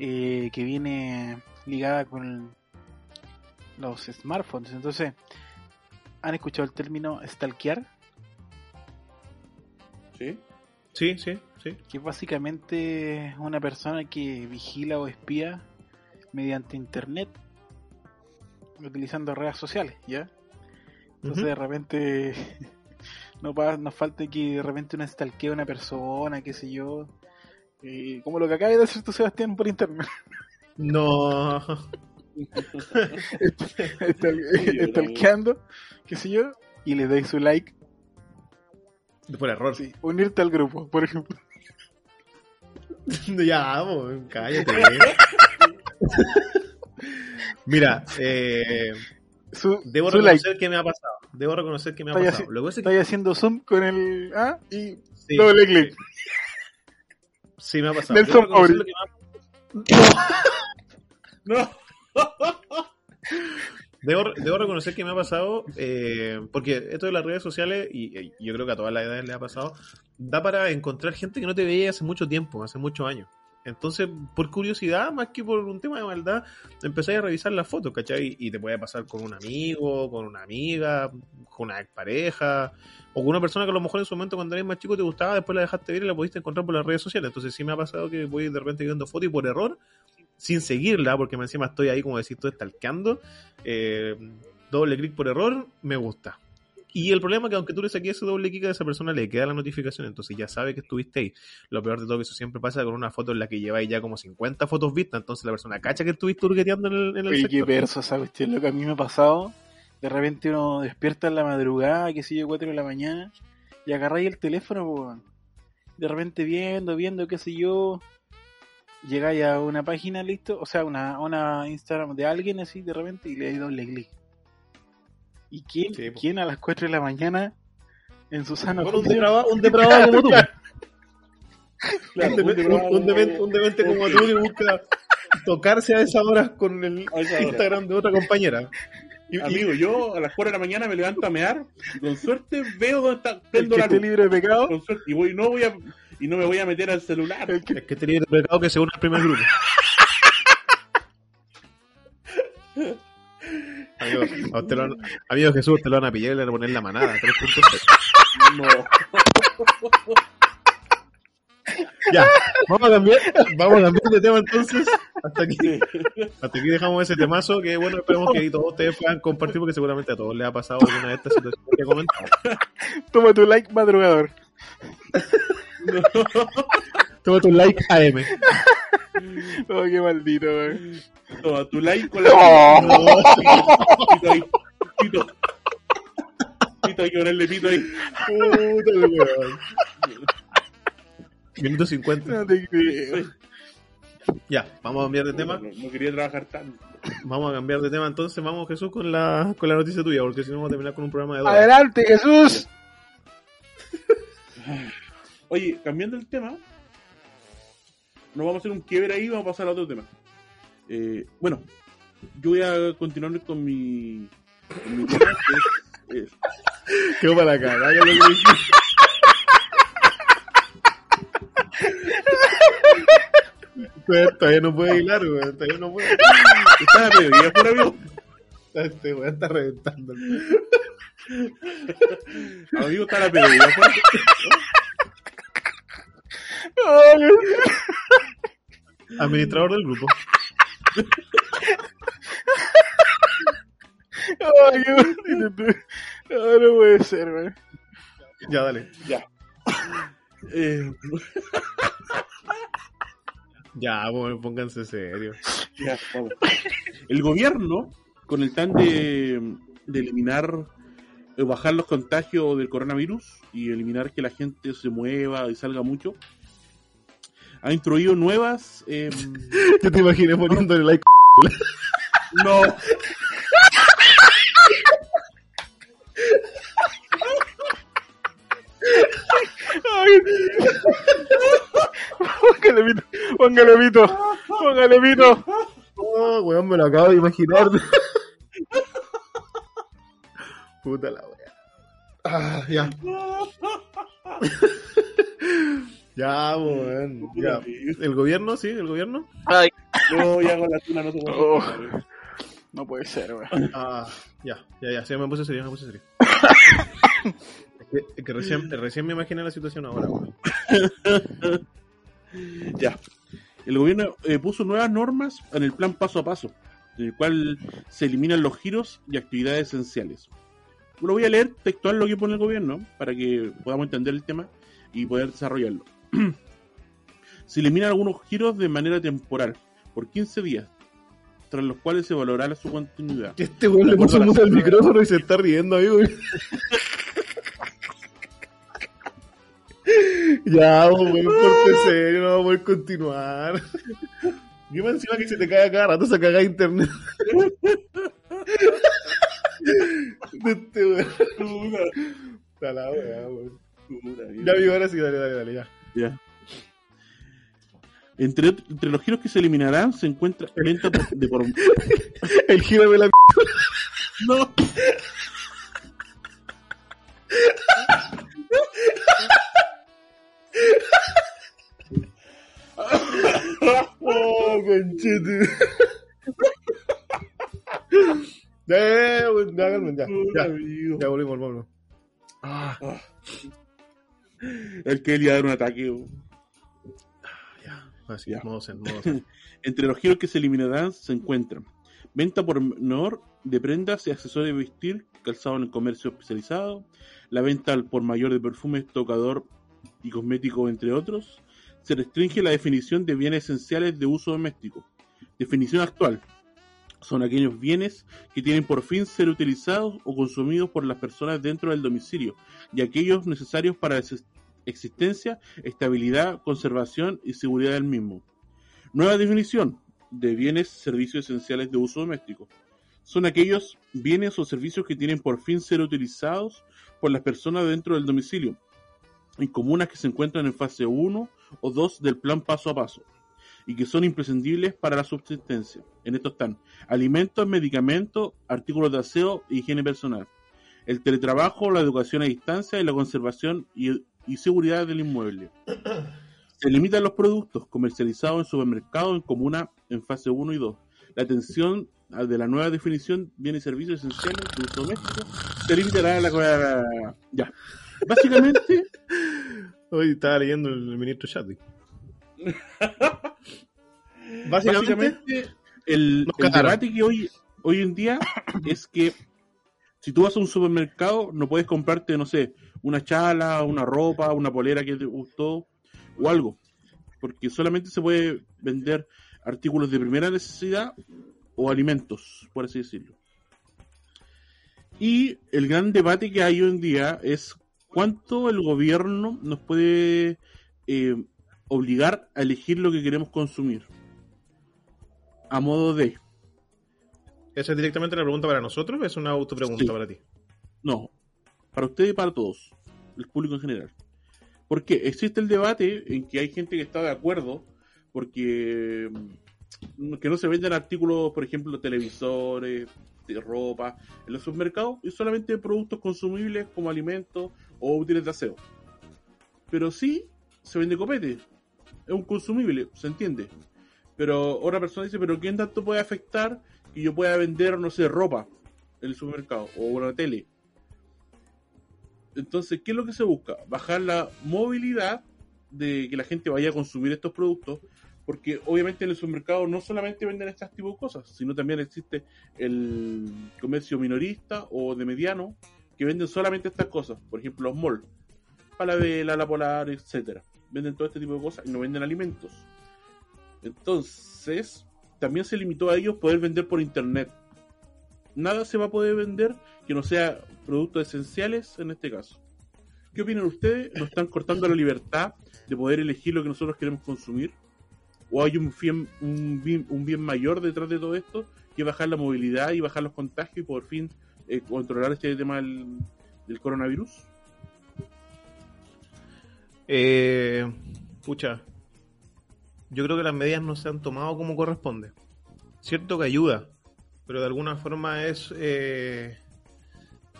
eh, que viene ligada con los smartphones. Entonces, ¿han escuchado el término stalkear? Sí. Sí, sí, sí. Que es básicamente una persona que vigila o espía mediante internet, utilizando redes sociales, ¿ya? Entonces de repente no nos falta que de repente una stalkee a una persona, qué sé yo. eh, como lo que acaba de decir tú Sebastián por internet. No. Stal- Stalkeando, qué sé yo, y le dais su like. Por error. Sí, unirte al grupo, por ejemplo. ya, bo, cállate. Mira, eh, Su, debo su like. reconocer que me ha pasado. Debo reconocer que me ha pasado. así- Lo que haciendo zoom con el A y sí, doble clic. sí me ha pasado. Nelson me ha- No. Debo, reconocer que me ha pasado, eh, porque esto de las redes sociales, y, y yo creo que a todas las edades le ha pasado, da para encontrar gente que no te veía hace mucho tiempo, hace muchos años. Entonces, por curiosidad, más que por un tema de maldad, empezáis a revisar las fotos, ¿cachai? Y te puede pasar con un amigo, con una amiga, con una pareja, o con una persona que a lo mejor en su momento cuando eres más chico te gustaba, después la dejaste ver y la pudiste encontrar por las redes sociales. Entonces sí me ha pasado que voy de repente viendo fotos y por error, sin seguirla, porque me encima estoy ahí, como decís tú, stalkeando, eh, doble clic por error, me gusta. Y el problema es que aunque tú le saques ese doble clic a esa persona, le queda la notificación, entonces ya sabe que estuviste ahí. Lo peor de todo que eso siempre pasa con una foto en la que lleváis ya como 50 fotos vistas, entonces la persona cacha que estuviste hurgueteando en el, en el Oye, qué verso esa cuestión, lo que a mí me ha pasado. De repente uno despierta en la madrugada, qué sé yo, 4 de la mañana, y agarráis el teléfono, po, de repente viendo, viendo, qué sé yo, llegáis a una página, listo, o sea, una, una Instagram de alguien así, de repente, y le dais doble clic. ¿Y quién, Sí, quién a las 4 de la mañana, en su sano Bueno, un depravado, un depravado como tú. Claro, un, demente, un- un demente- un demente como tú que busca tocarse a esas horas con el. Instagram de otra compañera. Y- y- Amigo, yo a las 4 de la mañana me levanto a mear y con suerte veo dónde está el prendo que la esté luz. libre de pecado, Con suerte, y voy, no voy a y no me voy a meter al celular. el que Es que te libre de pecado que se une al primer grupo. Amigo, a usted lo amigo Jesús, te lo van a pillar y le van a poner la manada. 3.0. No. Ya, vamos a cambiar, vamos a cambiar de tema entonces. Hasta aquí, hasta aquí dejamos ese temazo que bueno, esperemos que todos ustedes puedan compartir porque seguramente a todos les ha pasado alguna de estas situaciones que comentamos. Toma tu like, madrugador. Toma tu like AM. Oh, qué maldito, weón. Toma tu like con la. Oh. Pito ahí. Pito. Pito, hay que ponerle pito ahí. Puta, weón. Minuto 50. No te creo. Ya, vamos a cambiar de tema. No, no quería trabajar tanto. Vamos a cambiar de tema entonces. Vamos, Jesús, con la, con la noticia tuya, porque si no vamos a terminar con un programa de dos. Adelante, Jesús. Oye, cambiando el tema, nos vamos a hacer un quiebre ahí y vamos a pasar a otro tema. Eh, bueno, yo voy a continuar con mi, con mi tema, que es, es- Quedó para la cara. ya lo que dijiste. Todavía- no puede hilar, weón. Todavía no puede. está la mediodía por amigo. Este weón está reventando. Amigo, está la mediodía por Administrador del grupo. ay, qué. No, no puede ser. Ya, dale. Ya. Eh, Ya, bueno, pónganse serio. ya, vamos. El gobierno, con el tan de, de eliminar, eh, bajar los contagios del coronavirus y eliminar que la gente se mueva y salga mucho, ha introducido nuevas. eh, Yo te imaginé poniéndole like. no. Póngale pito, póngale pito, póngale. Oh, weón, me lo acabo de imaginar. Puta la wea. Ah, ya. ya, weón. Ya. ¿El gobierno? Sí, el gobierno. Ay, No, ya con la tuna no puedo Oh. no puede ser, weón. Ah, ya, ya, ya. Sí, me puse serio, me puse serio. es que, es que recién, recién me imaginé la situación ahora, weón. Ya. El gobierno eh, puso nuevas normas en el plan paso a paso, en el cual se eliminan los giros y actividades esenciales. Lo voy a leer textual lo que pone el gobierno para que podamos entender el tema y poder desarrollarlo. Se eliminan algunos giros de manera temporal, por 15 días, tras los cuales se valorará su continuidad. Este weón le puso mucho al micrófono y se está riendo, amigo. ya, weón, por serio, no vamos a poder continuar. Y más encima que se te cae cada rato, se caga internet. De este weón. Está la weá, weón. Ya, amigo, ahora sí, dale, dale, dale, ya. Ya. Entre, entre los giros que se eliminarán se encuentra venta de por El giro de la no Oh, conchete. Ya, ya, ya, weón, ya, calma, ya, ya, amigo. ya, volvimos, volvimos. Ah, El que le iba a dar un ataque. weón. ya, así, Ya. modo zen, modo zen. Entre los giros que se eliminarán se encuentran venta por menor de prendas y accesorios de vestir calzado en el comercio especializado, la venta por mayor de perfumes, tocador y cosméticos, entre otros. Se restringe la definición de bienes esenciales de uso doméstico. Definición actual. Son aquellos bienes que tienen por fin ser utilizados o consumidos por las personas dentro del domicilio y aquellos necesarios para existencia, estabilidad, conservación y seguridad del mismo. Nueva definición de bienes, servicios esenciales de uso doméstico. Son aquellos bienes o servicios que tienen por fin ser utilizados por las personas dentro del domicilio, en comunas que se encuentran en fase 1 o 2 del plan paso a paso, y que son imprescindibles para la subsistencia. En esto están alimentos, medicamentos, artículos de aseo e higiene personal, el teletrabajo, la educación a distancia y la conservación y, y seguridad del inmueble. Se limitan los productos comercializados en supermercados en comuna en fase 1 y 2. La atención de la nueva definición bienes y servicios esenciales de uso doméstico se limitará a la... Ya. Básicamente, Hoy estaba leyendo el ministro Chadwick. Básicamente, Básicamente, el, el debate que hoy, hoy en día es que si tú vas a un supermercado, no puedes comprarte, no sé, una chala, una ropa, una polera que te gustó o algo. Porque solamente se puede vender artículos de primera necesidad o alimentos, por así decirlo. Y el gran debate que hay hoy en día es cuánto el gobierno nos puede eh, obligar a elegir lo que queremos consumir. A modo de, ¿esa es directamente una pregunta para nosotros o es una autopregunta Sí. para ti? no, para usted y para todos, el público en general. Porque existe el debate en que hay gente que está de acuerdo porque mm, que no se venden artículos, por ejemplo, televisores, de ropa en los supermercados y solamente productos consumibles como alimentos o útiles de aseo. Pero sí se vende copete, es un consumible, se entiende. Pero otra persona dice, pero ¿quién tanto puede afectar que yo pueda vender, no sé, ropa en el supermercado o una tele? Entonces, ¿qué es lo que se busca? Bajar la movilidad de que la gente vaya a consumir estos productos, porque obviamente en el supermercado no solamente venden este tipo de cosas, sino también existe el comercio minorista o de mediano que venden solamente estas cosas, por ejemplo los malls, Falabella, La Polar, etcétera. Venden todo este tipo de cosas y no venden alimentos. Entonces, también se limitó a ellos poder vender por internet. Nada se va a poder vender que no sea productos esenciales en este caso. ¿Qué opinan ustedes? ¿Nos están cortando la libertad de poder elegir lo que nosotros queremos consumir? ¿O hay un bien, un bien, un bien mayor detrás de todo esto que bajar la movilidad y bajar los contagios y por fin eh, controlar este tema del, del coronavirus? Eh, pucha, yo creo que las medidas no se han tomado como corresponde. Cierto que ayuda, pero de alguna forma es, eh,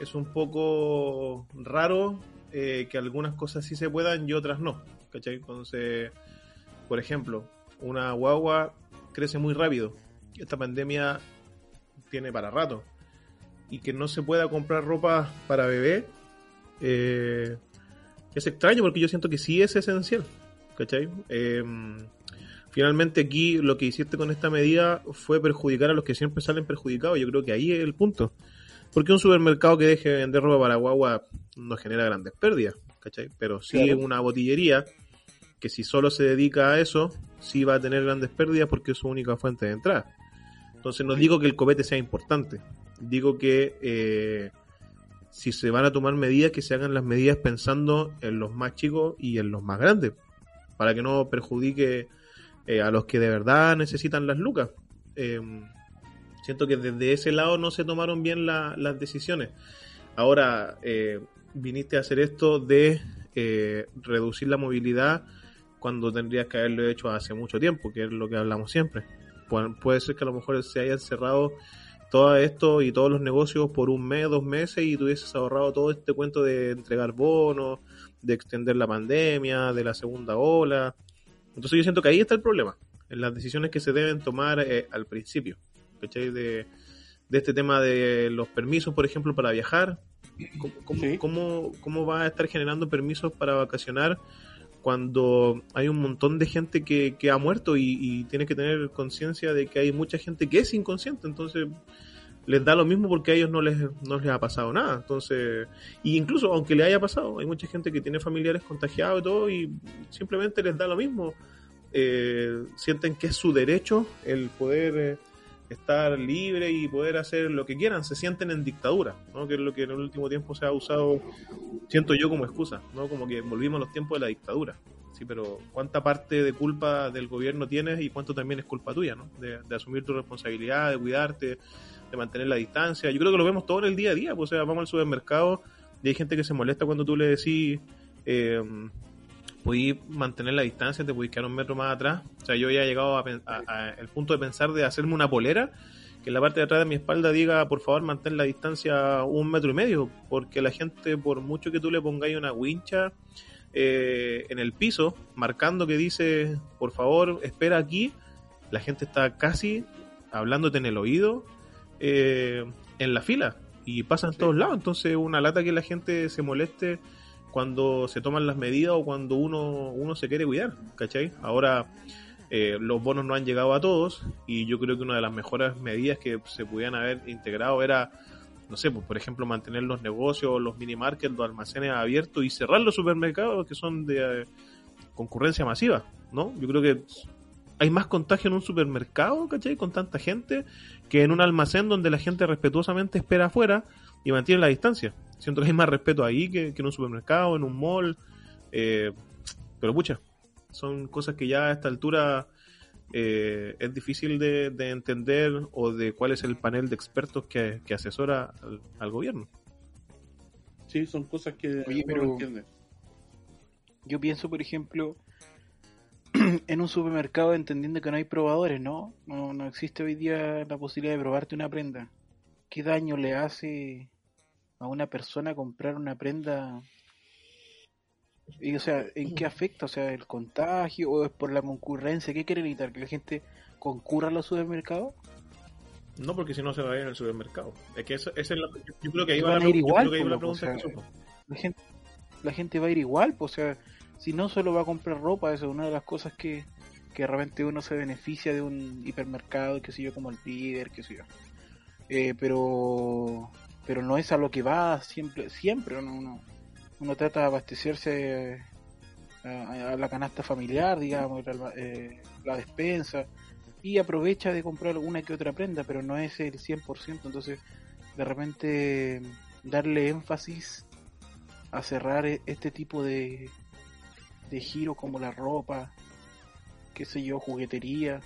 es un poco raro eh, que algunas cosas sí se puedan y otras no. ¿cachai? Entonces, por ejemplo, una guagua crece muy rápido. Esta pandemia tiene para rato. Y que no se pueda comprar ropa para bebé eh, es extraño porque yo siento que sí es esencial. ¿Cachai? Eh, finalmente aquí lo que hiciste con esta medida fue perjudicar a los que siempre salen perjudicados. Yo creo que ahí es el punto. Porque un supermercado que deje de vender ropa para guagua no genera grandes pérdidas, ¿cachai? Pero sí Claro. una botillería que si solo se dedica a eso, sí va a tener grandes pérdidas porque es su única fuente de entrada. Entonces no digo que el copete sea importante, digo que eh, si se van a tomar medidas, que se hagan las medidas pensando en los más chicos y en los más grandes, para que no perjudique eh, a los que de verdad necesitan las lucas. Eh, siento que desde ese lado no se tomaron bien la- las decisiones. Ahora, eh, viniste a hacer esto de eh, reducir la movilidad cuando tendrías que haberlo hecho hace mucho tiempo, que es lo que hablamos siempre. Pu- puede ser que a lo mejor se hayan cerrado todo esto y todos los negocios por un mes, dos meses y tuvieses ahorrado todo este cuento de entregar bonos, de extender la pandemia, de la segunda ola. Entonces yo siento que ahí está el problema, en las decisiones que se deben tomar eh, al principio. ¿cachai? De, de este tema de los permisos, por ejemplo, para viajar. ¿Cómo, cómo, Sí. cómo- cómo va a estar generando permisos para vacacionar cuando hay un montón de gente que, que ha muerto y, y tiene que tener conciencia de que hay mucha gente que es inconsciente? Entonces les da lo mismo porque a ellos no les, no les ha pasado nada. Entonces, y incluso aunque le haya pasado, hay mucha gente que tiene familiares contagiados y todo y simplemente les da lo mismo. Eh, sienten que es su derecho el poder eh, estar libre y poder hacer lo que quieran, se sienten en dictadura, ¿no? que es lo que en el último tiempo se ha usado, siento yo como excusa, ¿no? como que volvimos a los tiempos de la dictadura. Sí, pero ¿cuánta parte de culpa del gobierno tienes y cuánto también es culpa tuya, ¿no? De, de asumir tu responsabilidad, de cuidarte, de mantener la distancia. Yo creo que lo vemos todo en el día a día, pues, o sea, vamos al supermercado y hay gente que se molesta cuando tú le decís, eh, mantener la distancia, te podís quedar un metro más atrás. O sea, yo ya he llegado a, pen- a- punto de pensar de hacerme una polera que en la parte de atrás de mi espalda diga, por favor, mantén la distancia un metro y medio, porque la gente, por mucho que tú le pongáis una wincha eh, en el piso, marcando que dice, por favor, espera aquí, la gente está casi hablándote en el oído eh, en la fila y pasa en todos lados. Entonces, una lata que la gente se moleste cuando se toman las medidas o cuando uno, uno se quiere cuidar, ¿cachai? Ahora eh, los bonos no han llegado a todos y yo creo que una de las mejores medidas que se pudieran haber integrado era, no sé, pues, por ejemplo, mantener los negocios, los mini markets, los almacenes abiertos y cerrar los supermercados que son de eh, concurrencia masiva, ¿no? Yo creo que hay más contagio en un supermercado, ¿cachai? Con tanta gente que en un almacén donde la gente respetuosamente espera afuera y mantiene la distancia. Siento que hay más respeto ahí que, en un supermercado, en un mall. Eh, pero pucha, son cosas que ya a esta altura eh, es difícil de, entender o de cuál es el panel de expertos que, asesora al, gobierno. Sí, son cosas que Oye, pero no entiende. Yo pienso, por ejemplo, en un supermercado entendiendo que no hay probadores, ¿no? ¿no? No existe hoy día la posibilidad de probarte una prenda. ¿Qué daño le hace a una persona comprar una prenda? Y, o sea, ¿en qué afecta? O sea, ¿el contagio o es por la concurrencia? ¿Qué quiere evitar? ¿Que la gente concurra a los supermercados? No, porque si no se va a ir al supermercado. Es que eso, es la, yo creo que ahí va la, pregunta. la, gente, la gente va a ir igual, pues, o sea, si no solo va a comprar ropa, eso es una de las cosas que, que realmente uno se beneficia de un hipermercado, que sé yo, como el líder, que sé yo. Eh, pero pero no es a lo que va siempre, siempre uno, uno, trata de abastecerse a, la canasta familiar, digamos, la, eh, la, despensa, y aprovecha de comprar una que otra prenda, pero no es el 100%, entonces de repente darle énfasis a cerrar e, este tipo de, de giros como la ropa, qué sé yo, juguetería.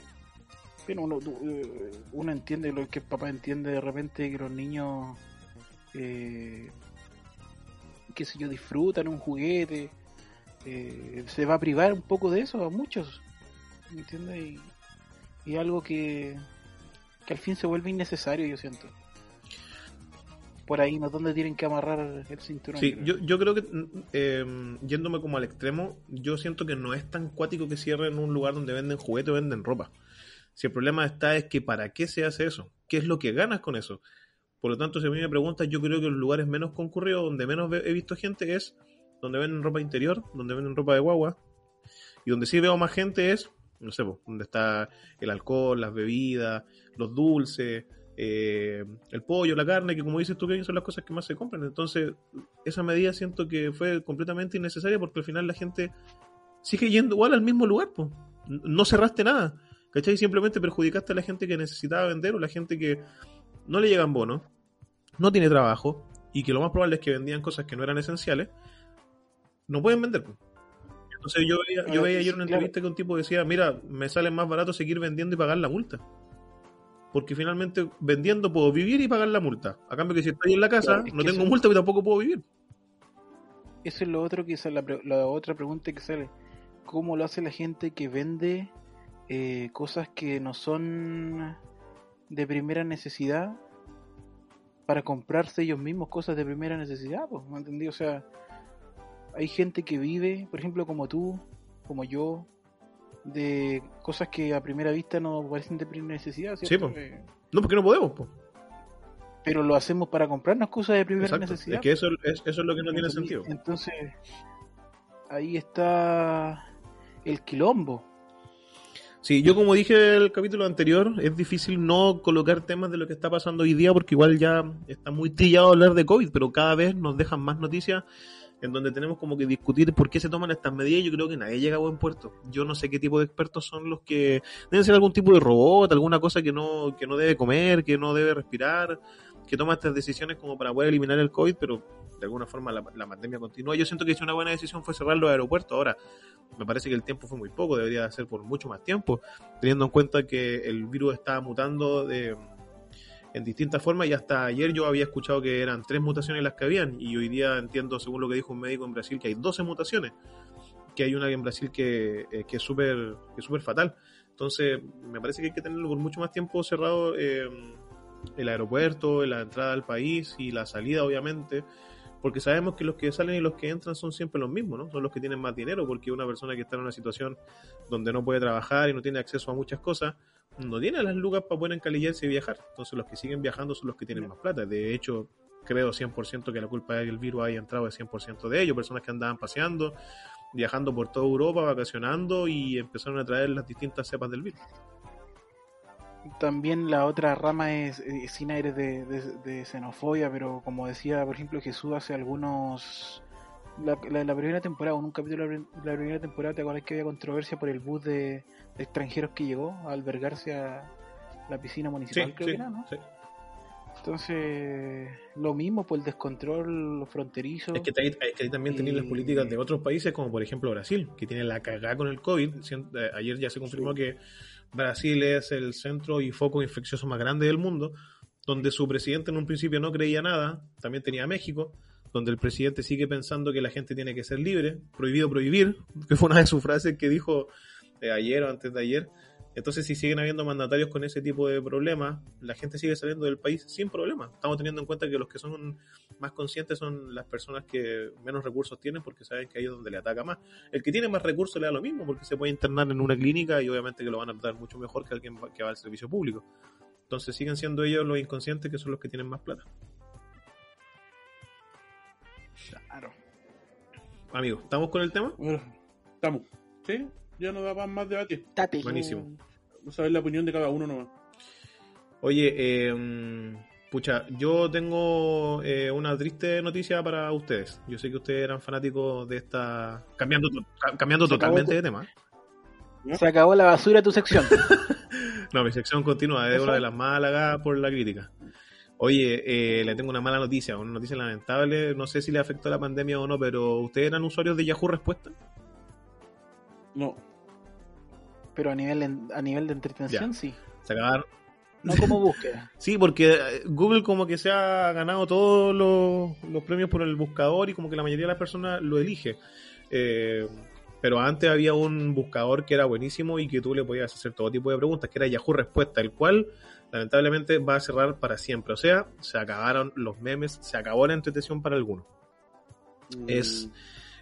Uno, eh, uno entiende lo que el papá entiende de repente que los niños, eh, qué sé yo, disfrutan un juguete. Eh, se va a privar un poco de eso a muchos. ¿Me entiendes? Y, y algo que, que al fin se vuelve innecesario, yo siento por ahí, ¿no? ¿Dónde tienen que amarrar el cinturón? Sí, yo, yo creo que eh, yéndome como al extremo, yo siento que no es tan cuático que cierren un lugar donde venden juguetes o venden ropa. Si el problema está es que para qué se hace eso, qué es lo que ganas con eso. Por lo tanto, si a mí me preguntas, yo creo que los lugares menos concurridos, donde menos he visto gente, es donde venden ropa interior, donde venden ropa de guagua, y donde sí veo más gente es, no sé, donde está el alcohol, las bebidas, los dulces, eh, el pollo, la carne, que como dices tú, que son las cosas que más se compran. Entonces, esa medida siento que fue completamente innecesaria porque al final la gente sigue yendo igual al mismo lugar, pues. No cerraste nada, ¿cachai? Simplemente perjudicaste a la gente que necesitaba vender o la gente que no le llegan bonos, no tiene trabajo y que lo más probable es que vendían cosas que no eran esenciales, no pueden vender. Entonces yo veía, yo veía ayer una entrevista que un tipo decía, mira, me sale más barato seguir vendiendo y pagar la multa porque finalmente vendiendo puedo vivir y pagar la multa. A cambio que si estoy en la casa, no tengo multa y tampoco puedo vivir. Eso es lo otro que sale, la, otra pregunta que sale. ¿Cómo lo hace la gente que vende eh, cosas que no son de primera necesidad para comprarse ellos mismos cosas de primera necesidad? Pues, ¿me entendí? O sea, hay gente que vive, por ejemplo, como tú, como yo, de cosas que a primera vista no parecen de primera necesidad. Sí, no, porque no podemos. Pero lo hacemos para comprarnos cosas de primera necesidad. Es que eso es, eso es lo que no tiene sentido. Entonces, ahí está el quilombo. Sí, yo como dije en el capítulo anterior, es difícil no colocar temas de lo que está pasando hoy día porque igual ya está muy trillado hablar de COVID, pero cada vez nos dejan más noticias en donde tenemos como que discutir por qué se toman estas medidas yo creo que nadie llega a buen puerto. Yo no sé qué tipo de expertos son los que deben ser algún tipo de robot, alguna cosa que no, que no debe comer, que no debe respirar, que toma estas decisiones como para poder eliminar el COVID, pero de alguna forma la, pandemia continúa. Yo siento que una buena decisión fue cerrar los aeropuertos. Ahora, me parece que el tiempo fue muy poco, debería ser por mucho más tiempo, teniendo en cuenta que el virus está mutando de en distintas formas y hasta ayer yo había escuchado que eran tres mutaciones las que habían y hoy día entiendo, según lo que dijo un médico en Brasil, que hay 12 mutaciones, que hay una en Brasil que, eh, que es súper fatal. Entonces, me parece que hay que tenerlo por mucho más tiempo cerrado eh, el aeropuerto, la entrada al país y la salida, obviamente, porque sabemos que los que salen y los que entran son siempre los mismos, ¿no? Son los que tienen más dinero, porque una persona que está en una situación donde no puede trabajar y no tiene acceso a muchas cosas, no tiene las lucas para poder encalillarse y viajar. Entonces los que siguen viajando son los que tienen más plata. De hecho, creo 100% que la culpa de que el virus haya entrado es 100% de ellos, personas que andaban paseando, viajando por toda Europa, vacacionando y empezaron a traer las distintas cepas del virus. También la otra rama es, eh, sin aires de, xenofobia, pero como decía, por ejemplo, Jesús hace algunos... La, la- la primera temporada, en un capítulo de la la primera temporada, ¿te acuerdas que había controversia por el bus de extranjeros que llegó a albergarse a la piscina Sí, municipal? creo sí, que era, ¿no? sí. Entonces, lo mismo por el descontrol fronterizo. Es que, ahí, es que ahí también tenéis las Y- políticas de otros países, como por ejemplo Brasil, que tiene la cagada con el COVID. Eh, Ayer ya se confirmó que Brasil es el centro y foco infeccioso más grande del mundo, donde su presidente en un principio no creía nada. También tenía México, donde el presidente sigue pensando que la gente tiene que ser libre, prohibido prohibir, que fue una de sus frases que dijo eh, ayer o antes de ayer. Entonces, si siguen habiendo mandatarios con ese tipo de problemas, la gente sigue saliendo del país sin problema. Estamos teniendo en cuenta que los que son más conscientes son las personas que menos recursos tienen porque saben que ahí es donde le ataca más. El que tiene más recursos le da lo mismo porque se puede internar en una clínica y obviamente que lo van a tratar mucho mejor que alguien que va al servicio público. Entonces siguen siendo ellos los inconscientes que son los que tienen más plata. Claro. Amigos, ¿estamos con el tema? Bueno, estamos. ¿Sí? Ya no da más debate. Tate. Buenísimo. Vamos a ver la opinión de cada uno nomás. Oye, eh, pucha, yo tengo eh, una triste noticia para ustedes. Yo sé que ustedes eran fanáticos de esta... Cambiando, cambiando Se totalmente tu- de tema. Se acabó la basura de tu sección. No, mi sección continúa, es Eso. una de las más halagadas por la crítica. Oye, eh, le tengo una mala noticia, una noticia lamentable. No sé si le afectó la pandemia o no, pero ¿ustedes eran usuarios de Yahoo Respuesta? No. Pero a nivel, en- a nivel de entretención, Ya. sí. Se acabaron. No como búsqueda. Sí, porque eh, Google como que se ha ganado todos los, los premios por el buscador y como que la mayoría de las personas lo elige. Eh, pero antes había un buscador que era buenísimo y que tú le podías hacer todo tipo de preguntas, que era Yahoo Respuesta, el cual lamentablemente va a cerrar para siempre. O sea, se acabaron los memes, se acabó la entretención para algunos. Es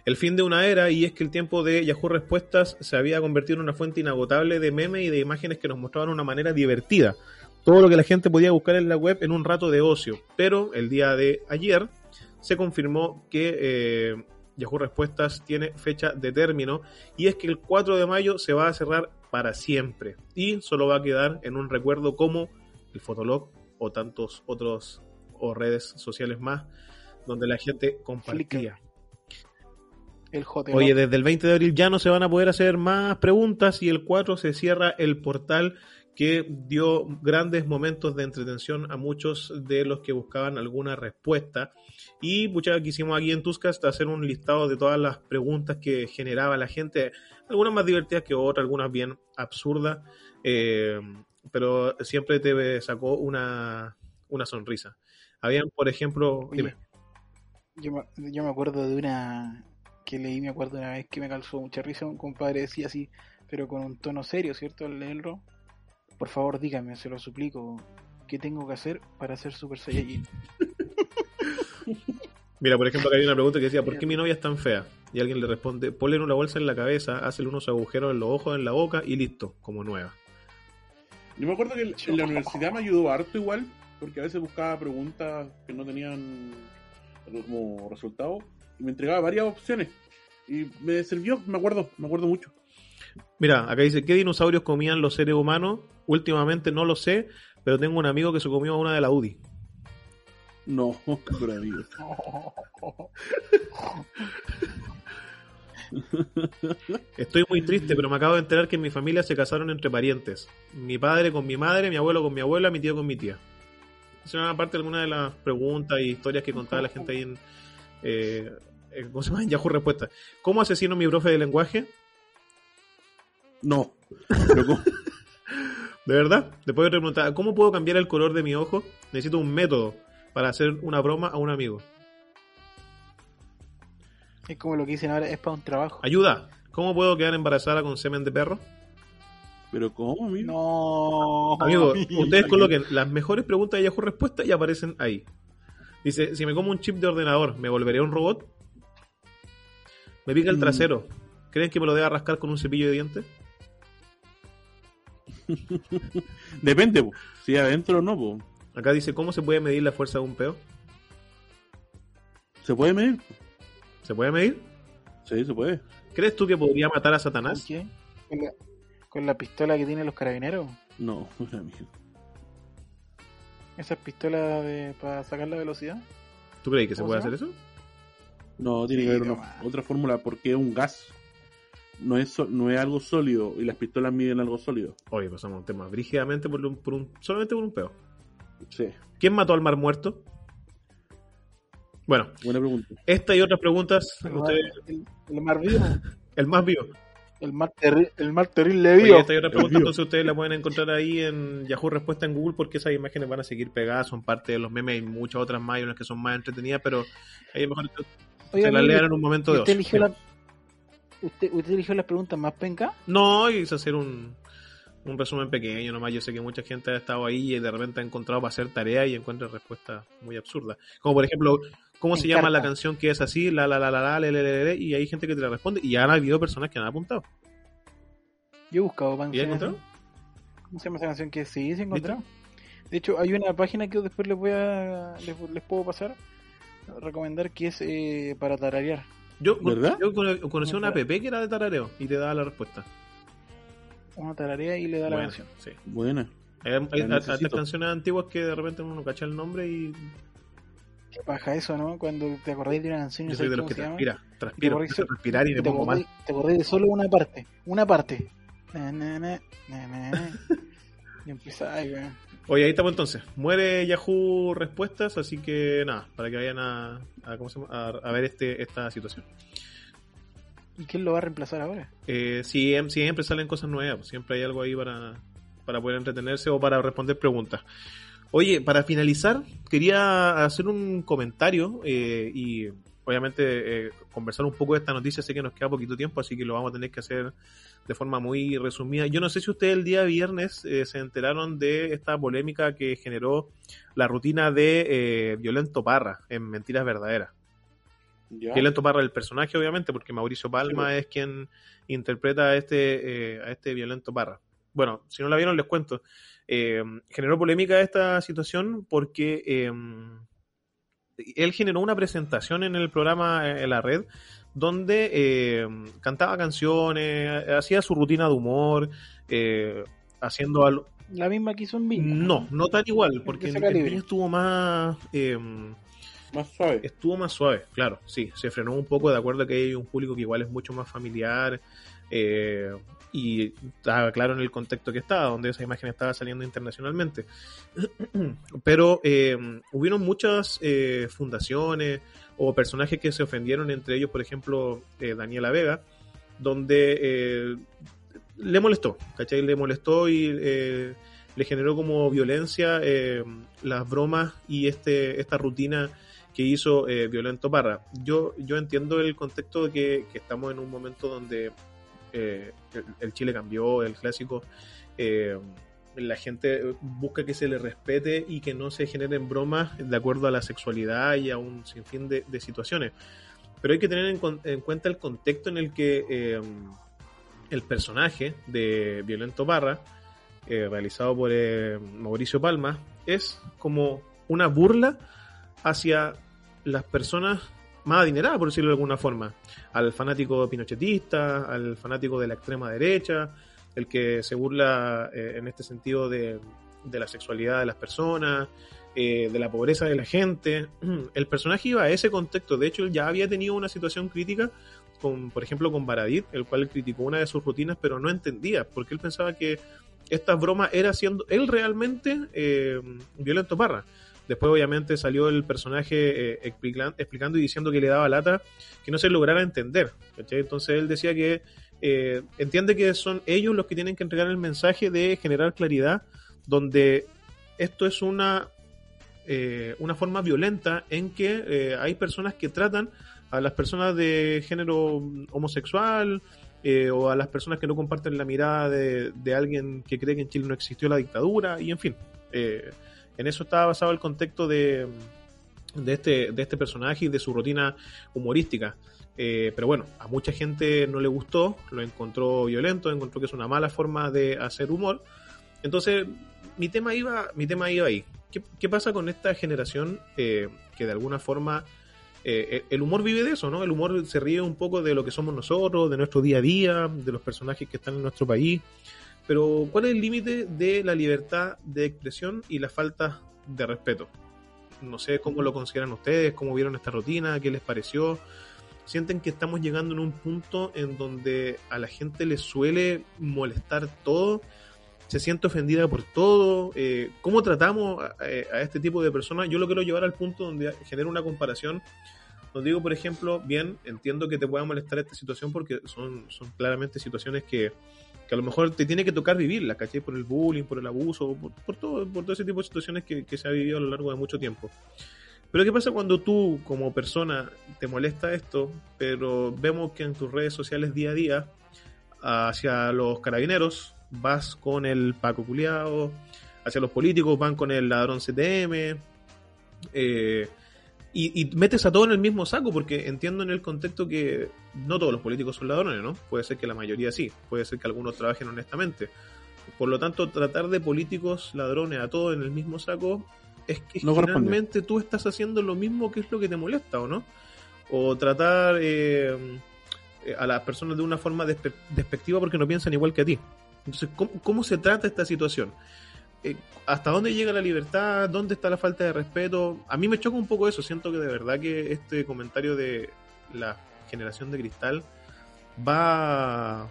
el fin de una era y es que el tiempo de Yahoo Respuestas se había convertido en una fuente inagotable de memes y de imágenes que nos mostraban una manera divertida. Todo lo que la gente podía buscar en la web en un rato de ocio. Pero el día de ayer se confirmó que eh, Yahoo Respuestas tiene fecha de término y es que el 4 de mayo se va a cerrar para siempre y solo va a quedar en un recuerdo como el Fotolog o tantos otros o redes sociales más donde la gente compartía. El. Oye, desde el 20 de abril ya no se van a poder hacer más preguntas y el 4 se cierra el portal que dio grandes momentos de entretención a muchos de los que buscaban alguna respuesta. Y muchas quisimos aquí en Tuscast hacer un listado de todas las preguntas que generaba la gente, algunas más divertidas que otras, algunas bien absurdas, eh, pero siempre te sacó una, una sonrisa. Habían, por ejemplo, Oye, yo, me, yo me acuerdo de una que leí, me acuerdo una vez que me causó mucha risa. Un compadre decía así, pero con un tono serio, ¿cierto? Al leerlo. Por favor, dígame, se lo suplico. ¿Qué tengo que hacer para ser Super Saiyajin? Mira, por ejemplo, acá hay una pregunta que decía, ¿por qué mi novia es tan fea? Y alguien le responde, ponle una bolsa en la cabeza, hazle unos agujeros en los ojos, en la boca y listo, como nueva. Yo me acuerdo que en en la universidad me ayudó harto igual, porque a veces buscaba preguntas que no tenían como resultado y me entregaba varias opciones. Y me sirvió, me acuerdo, me acuerdo mucho. Mira, acá dice, ¿qué dinosaurios comían los seres humanos? Últimamente no lo sé, pero tengo un amigo que se comió una de la UDI. No, pero amigo. Estoy muy triste, pero me acabo de enterar que en mi familia se casaron entre parientes. Mi padre con mi madre, mi abuelo con mi abuela, mi tío con mi tía. Esa era parte de alguna de las preguntas y historias que contaba la gente ahí en, eh, ¿cómo se llama? En Yahoo Respuestas. ¿Cómo asesino a mi profe de lenguaje? No. ¿De verdad? Después otra pregunta, ¿cómo puedo cambiar el color de mi ojo? Necesito un método para hacer una broma a un amigo. Es como lo que dicen ahora, es para un trabajo. Ayuda, ¿cómo puedo quedar embarazada con semen de perro? Pero ¿cómo, amigo? No, Amigo, amigo. ustedes coloquen las mejores preguntas de Yahoo Respuesta y aparecen ahí. Dice, si me como un chip de ordenador, ¿me volveré un robot? Me pica el Mm. trasero. ¿Creen que me lo deba rascar con un cepillo de dientes? Depende, po. si adentro o no, po. Acá dice, ¿cómo se puede medir la fuerza de un peo? ¿Se puede medir? ¿Se puede medir? Sí, se puede. ¿Crees tú que podría matar a ¿Con Satanás? qué? ¿Con la, con la pistola que tienen los carabineros? No, no es la misma. ¿Esas pistolas de, para sacar la velocidad? ¿Tú crees que se ¿Cómo puede hacer eso? No, tiene Sí, que haber no una- otra fórmula porque es un gas. No es, so- no es algo sólido y las pistolas miden algo sólido. Oye, pasamos un tema brígidamente por un, por un- solamente por un peo. Sí, ¿Quién mató al mar muerto? Bueno, buena pregunta. esta y otras preguntas, El, ustedes, el, el mar vivo. el más vivo. El mar, terri- el mar terrible Oye, vivo. esta y preguntas, vivo. entonces ustedes la pueden encontrar ahí en Yahoo Respuesta en Google porque esas imágenes van a seguir pegadas, son parte de los memes y muchas otras más, y unas que son más entretenidas, pero ahí es mejor Oiga, se amigo, lean en un momento de ¿usted eligió, la, usted, ¿Usted eligió las preguntas más penca? No, hice hacer un, un resumen pequeño nomás. Yo sé que mucha gente ha estado ahí y de repente ha encontrado para hacer tarea y encuentra respuestas muy absurdas. Como por ejemplo, ¿cómo se llama la canción que es así? La la la la la, le, le, le, y hay gente que te la responde y han habido personas que han apuntado. Yo he buscado ¿Y has encontrado? ¿Cómo se llama esa canción? Que sí, se encontró. De hecho, hay una página que después les voy a les, les puedo pasar recomendar que es eh, para tararear. Yo, ¿Verdad? yo cono- conocí una app que era de tarareo y te daba la respuesta. Uno tararea y le da la canción. sí. Buena. Hay, hay necesito. canciones antiguas que de repente uno cacha el nombre y Qué paja eso, ¿no? Cuando te acordáis de una canción y yo soy de los que llama. transpira, transpiro, acordás- empiezo a respirar y me te pongo mal. te acordáis de solo una parte. Una parte. Na, na, na, na, na, na. y empieza, ay, weón. Oye, ahí estamos entonces. Muere Yahoo Respuestas, así que nada, para que vayan a, a, ¿cómo se llama? a, a ver este, esta situación. ¿Y quién lo va a reemplazar ahora? Eh, siem- siempre salen cosas nuevas, pues, siempre hay algo ahí para, para poder entretenerse o para responder preguntas. Oye, para finalizar, quería hacer un comentario eh, y obviamente eh, conversar un poco de esta noticia. Sé que nos queda poquito tiempo, así que lo vamos a tener que hacer de forma muy resumida. Yo no sé si ustedes el día viernes eh, se enteraron de esta polémica que generó la rutina de eh, Violento Parra en Mentiras Verdaderas. ¿Ya? Violento Parra el personaje, obviamente, porque Mauricio Palma es quien interpreta a este, eh, a este Violento Parra. Bueno, si no la vieron, les cuento. Eh, generó polémica esta situación porque él generó una presentación en el programa eh, en la red donde eh, cantaba canciones, hacía su rutina de humor, eh, haciendo algo. La misma que hizo en Viña. No, no tan igual, porque en, en Viña estuvo más. eh, Más suave. estuvo más suave, claro, sí, se frenó un poco de acuerdo a que hay un público que igual es mucho más familiar eh, y estaba claro en el contexto que estaba, donde esa imagen estaba saliendo internacionalmente. Pero eh, hubieron muchas eh, fundaciones o personajes que se ofendieron, entre ellos, por ejemplo, eh, Daniela Vega, donde eh, le molestó, ¿cachai? Le molestó y eh, le generó como violencia las bromas y este esta rutina que hizo Violento Parra. Yo, yo entiendo el contexto de que estamos en un momento donde eh, el, Chile cambió, el clásico, eh, la gente busca que se le respete y que no se generen bromas de acuerdo a la sexualidad y a un sinfín de, de situaciones. Pero hay que tener en, cuenta el contexto en el que eh, el personaje de Violento Parra, realizado por Mauricio Palma, es como una burla hacia las personas más adineradas, por decirlo de alguna forma. Al fanático pinochetista, al fanático de la extrema derecha, el que se burla eh, en este sentido de, de la sexualidad de las personas, eh, de la pobreza de la gente. El personaje iba a ese contexto. De hecho, él ya había tenido una situación crítica, con, por ejemplo, con Baradit, el cual criticó una de sus rutinas, pero no entendía, porque él pensaba que estas bromas era siendo él realmente eh, violento parra. Después, obviamente, salió el personaje eh, explican- explicando y diciendo que le daba lata que no se lograra entender. Entonces él decía que eh, entiende que son ellos los que tienen que entregar el mensaje de generar claridad, donde esto es una, eh, una forma violenta en que eh, hay personas que tratan a las personas de género homosexual eh, o a las personas que no comparten la mirada de, de alguien que cree que en Chile no existió la dictadura y en fin. eh, en eso estaba basado el contexto de, de, este, de este personaje y de su rutina humorística. Eh, pero bueno, a mucha gente no le gustó, lo encontró violento, encontró que es una mala forma de hacer humor. Entonces, mi tema iba, mi tema iba ahí. ¿Qué, pasa con esta generación eh, que de alguna forma eh, el humor vive de eso, ¿no? El humor se ríe un poco de lo que somos nosotros, de nuestro día a día, de los personajes que están en nuestro país. Pero, ¿cuál es el límite de la libertad de expresión y la falta de respeto? No sé cómo lo consideran ustedes, cómo vieron esta rutina, qué les pareció. ¿Sienten que estamos llegando en un punto en donde a la gente le suele molestar todo? ¿Se siente ofendida por todo? Eh, ¿Cómo tratamos a, a, este tipo de personas? Yo lo quiero llevar al punto donde genera una comparación. Nos digo, por ejemplo, bien, entiendo que te pueda molestar esta situación porque son, son claramente situaciones que, que a lo mejor te tiene que tocar vivirla, ¿cachai? Por el bullying, por el abuso, por, todo, por todo ese tipo de situaciones que, que, se ha vivido a lo largo de mucho tiempo. Pero ¿qué pasa cuando tú, como persona, te molesta esto, pero vemos que en tus redes sociales día a día, hacia los carabineros, vas con el Paco Culeado, hacia los políticos van con el ladrón CTM, eh, y, y, metes a todo en el mismo saco, porque entiendo en el contexto que no todos los políticos son ladrones, ¿no? Puede ser que la mayoría sí, puede ser que algunos trabajen honestamente. Por lo tanto, tratar de políticos ladrones a todos en el mismo saco es que no finalmente tú estás haciendo lo mismo que es lo que te molesta, ¿o no? O tratar eh, a las personas de una forma despe despectiva porque no piensan igual que a ti. Entonces, ¿cómo, cómo se trata esta situación? Eh, ¿Hasta dónde llega la libertad? ¿Dónde está la falta de respeto? A mí me choca un poco eso. Siento que de verdad que este comentario de la generación de cristal va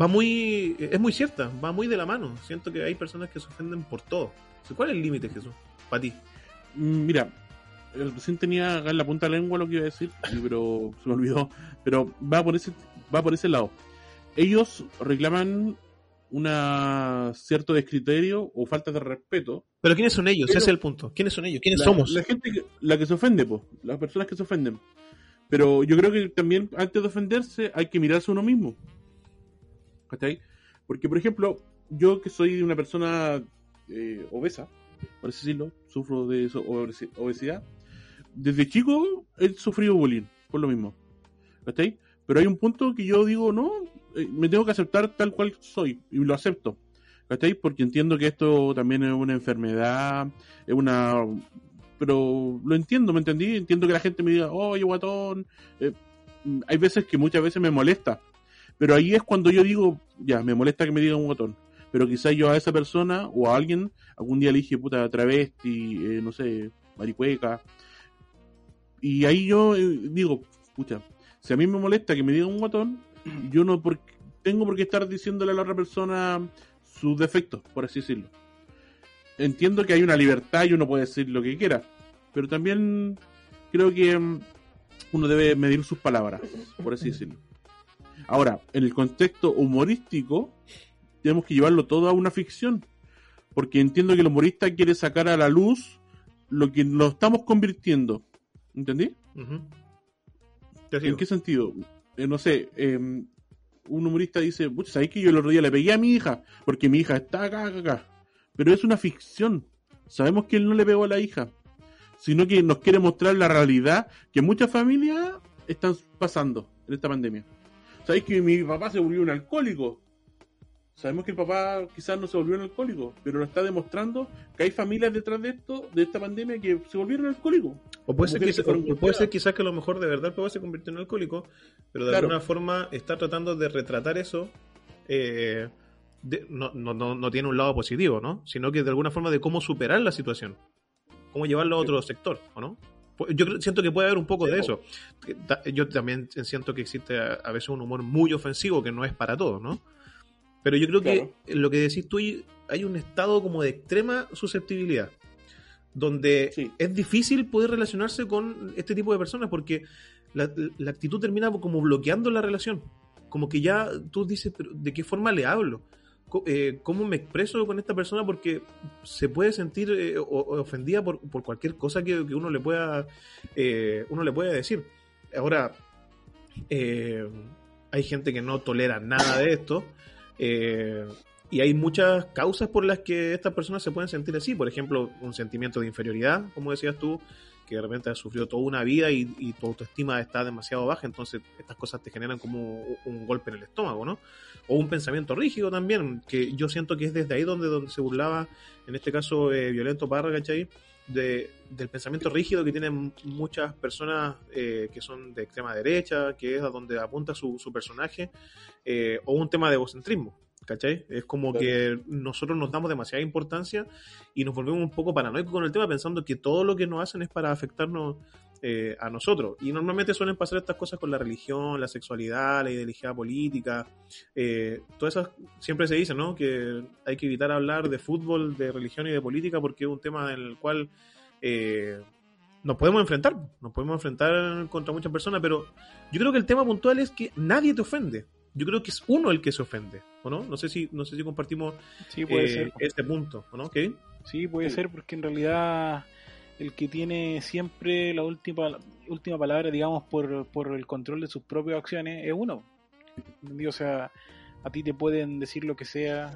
va muy es muy cierta va muy de la mano siento que hay personas que se ofenden por todo ¿cuál es el límite Jesús para ti? mira recién tenía en la punta de la lengua lo que iba a decir pero se me olvidó pero va por ese va por ese lado ellos reclaman una cierto descriterio o falta de respeto. Pero ¿quiénes son ellos? Pero, Ese es el punto. ¿Quiénes son ellos? ¿Quiénes la, somos? La gente, que, la que se ofende, pues, las personas que se ofenden. Pero yo creo que también antes de ofenderse hay que mirarse uno mismo. ¿Cachai? Porque, por ejemplo, yo que soy una persona eh, obesa, por así decirlo, sufro de obesidad, desde chico he sufrido bullying, por lo mismo. ¿Cachai? Pero hay un punto que yo digo, no, me tengo que aceptar tal cual soy y lo acepto. ¿Cachai? Porque entiendo que esto también es una enfermedad, es una... Pero lo entiendo, ¿me entendí? Entiendo que la gente me diga, oye, guatón. Eh, hay veces que muchas veces me molesta. Pero ahí es cuando yo digo, ya, me molesta que me digan un guatón. Pero quizás yo a esa persona o a alguien algún día le dije, puta, travesti, eh, no sé, maricueca. Y ahí yo eh, digo, escucha, si a mí me molesta que me digan un guatón, yo no por, tengo por qué estar diciéndole a la otra persona sus defectos, por así decirlo. Entiendo que hay una libertad y uno puede decir lo que quiera, pero también creo que mm, uno debe medir sus palabras, por así decirlo. Ahora, en el contexto humorístico, tenemos que llevarlo todo a una ficción, porque entiendo que el humorista quiere sacar a la luz lo que nos estamos convirtiendo. ¿Entendí? Uh -huh. ¿En qué sentido? Eh, no sé, eh, un humorista dice, ¿sabes que yo el otro día le pegué a mi hija? Porque mi hija está acá, acá, acá. Pero es una ficción. Sabemos que él no le pegó a la hija. Sino que nos quiere mostrar la realidad que muchas familias están pasando en esta pandemia. ¿Sabéis que mi papá se volvió un alcohólico? Sabemos que el papá quizás no se volvió un alcohólico, pero lo está demostrando que hay familias detrás de esto, de esta pandemia, que se volvieron alcohólicos. O puede, ser, que, o puede ser quizás que a lo mejor de verdad el papá se convirtió en alcohólico, pero de claro. alguna forma está tratando de retratar eso. Eh, de, no, no, no, no, tiene un lado positivo, ¿no? Sino que de alguna forma de cómo superar la situación, cómo llevarlo a otro sí. sector, ¿o no? Yo siento que puede haber un poco sí, de eso. Yo también siento que existe a, a veces un humor muy ofensivo que no es para todos, ¿no? Pero yo creo claro. que lo que decís tú, hay un estado como de extrema susceptibilidad, donde sí. es difícil poder relacionarse con este tipo de personas porque la, la, actitud termina como bloqueando la relación. Como que ya tú dices, pero ¿de qué forma le hablo? ¿Cómo me expreso con esta persona? Porque se puede sentir eh, ofendida por, por, cualquier cosa que, que, uno le pueda eh, uno le pueda decir. Ahora, eh, hay gente que no tolera nada de esto eh, y hay muchas causas por las que estas personas se pueden sentir así. Por ejemplo, un sentimiento de inferioridad, como decías tú, que de repente has sufrido toda una vida y, tu autoestima está demasiado baja, entonces estas cosas te generan como un golpe en el estómago, ¿no? O un pensamiento rígido también, que yo siento que es desde ahí donde, donde se burlaba, en este caso, eh, Violento Parra, ¿cachai? De, del pensamiento rígido que tienen muchas personas eh, que son de extrema derecha, que es a donde apunta su, su personaje, eh, o un tema de egocentrismo. ¿Cachai? Es como Claro. que nosotros nos damos demasiada importancia y nos volvemos un poco paranoicos con el tema pensando que todo lo que nos hacen es para afectarnos eh, a nosotros. Y normalmente suelen pasar estas cosas con la religión, la sexualidad, la ideología política. Eh, todas esas, siempre se dice, ¿no? Que hay que evitar hablar de fútbol, de religión y de política porque es un tema en el cual eh, nos podemos enfrentar. Nos podemos enfrentar contra muchas personas, pero yo creo que el tema puntual es que nadie te ofende. Yo creo que es uno el que se ofende, ¿o no? No sé si, no sé si compartimos Sí, puede eh, ser. este punto, ¿o no? ¿Ok? Sí, puede ser porque en realidad el que tiene siempre la última última palabra, digamos, por, por el control de sus propias acciones es uno. O sea, a ti te pueden decir lo que sea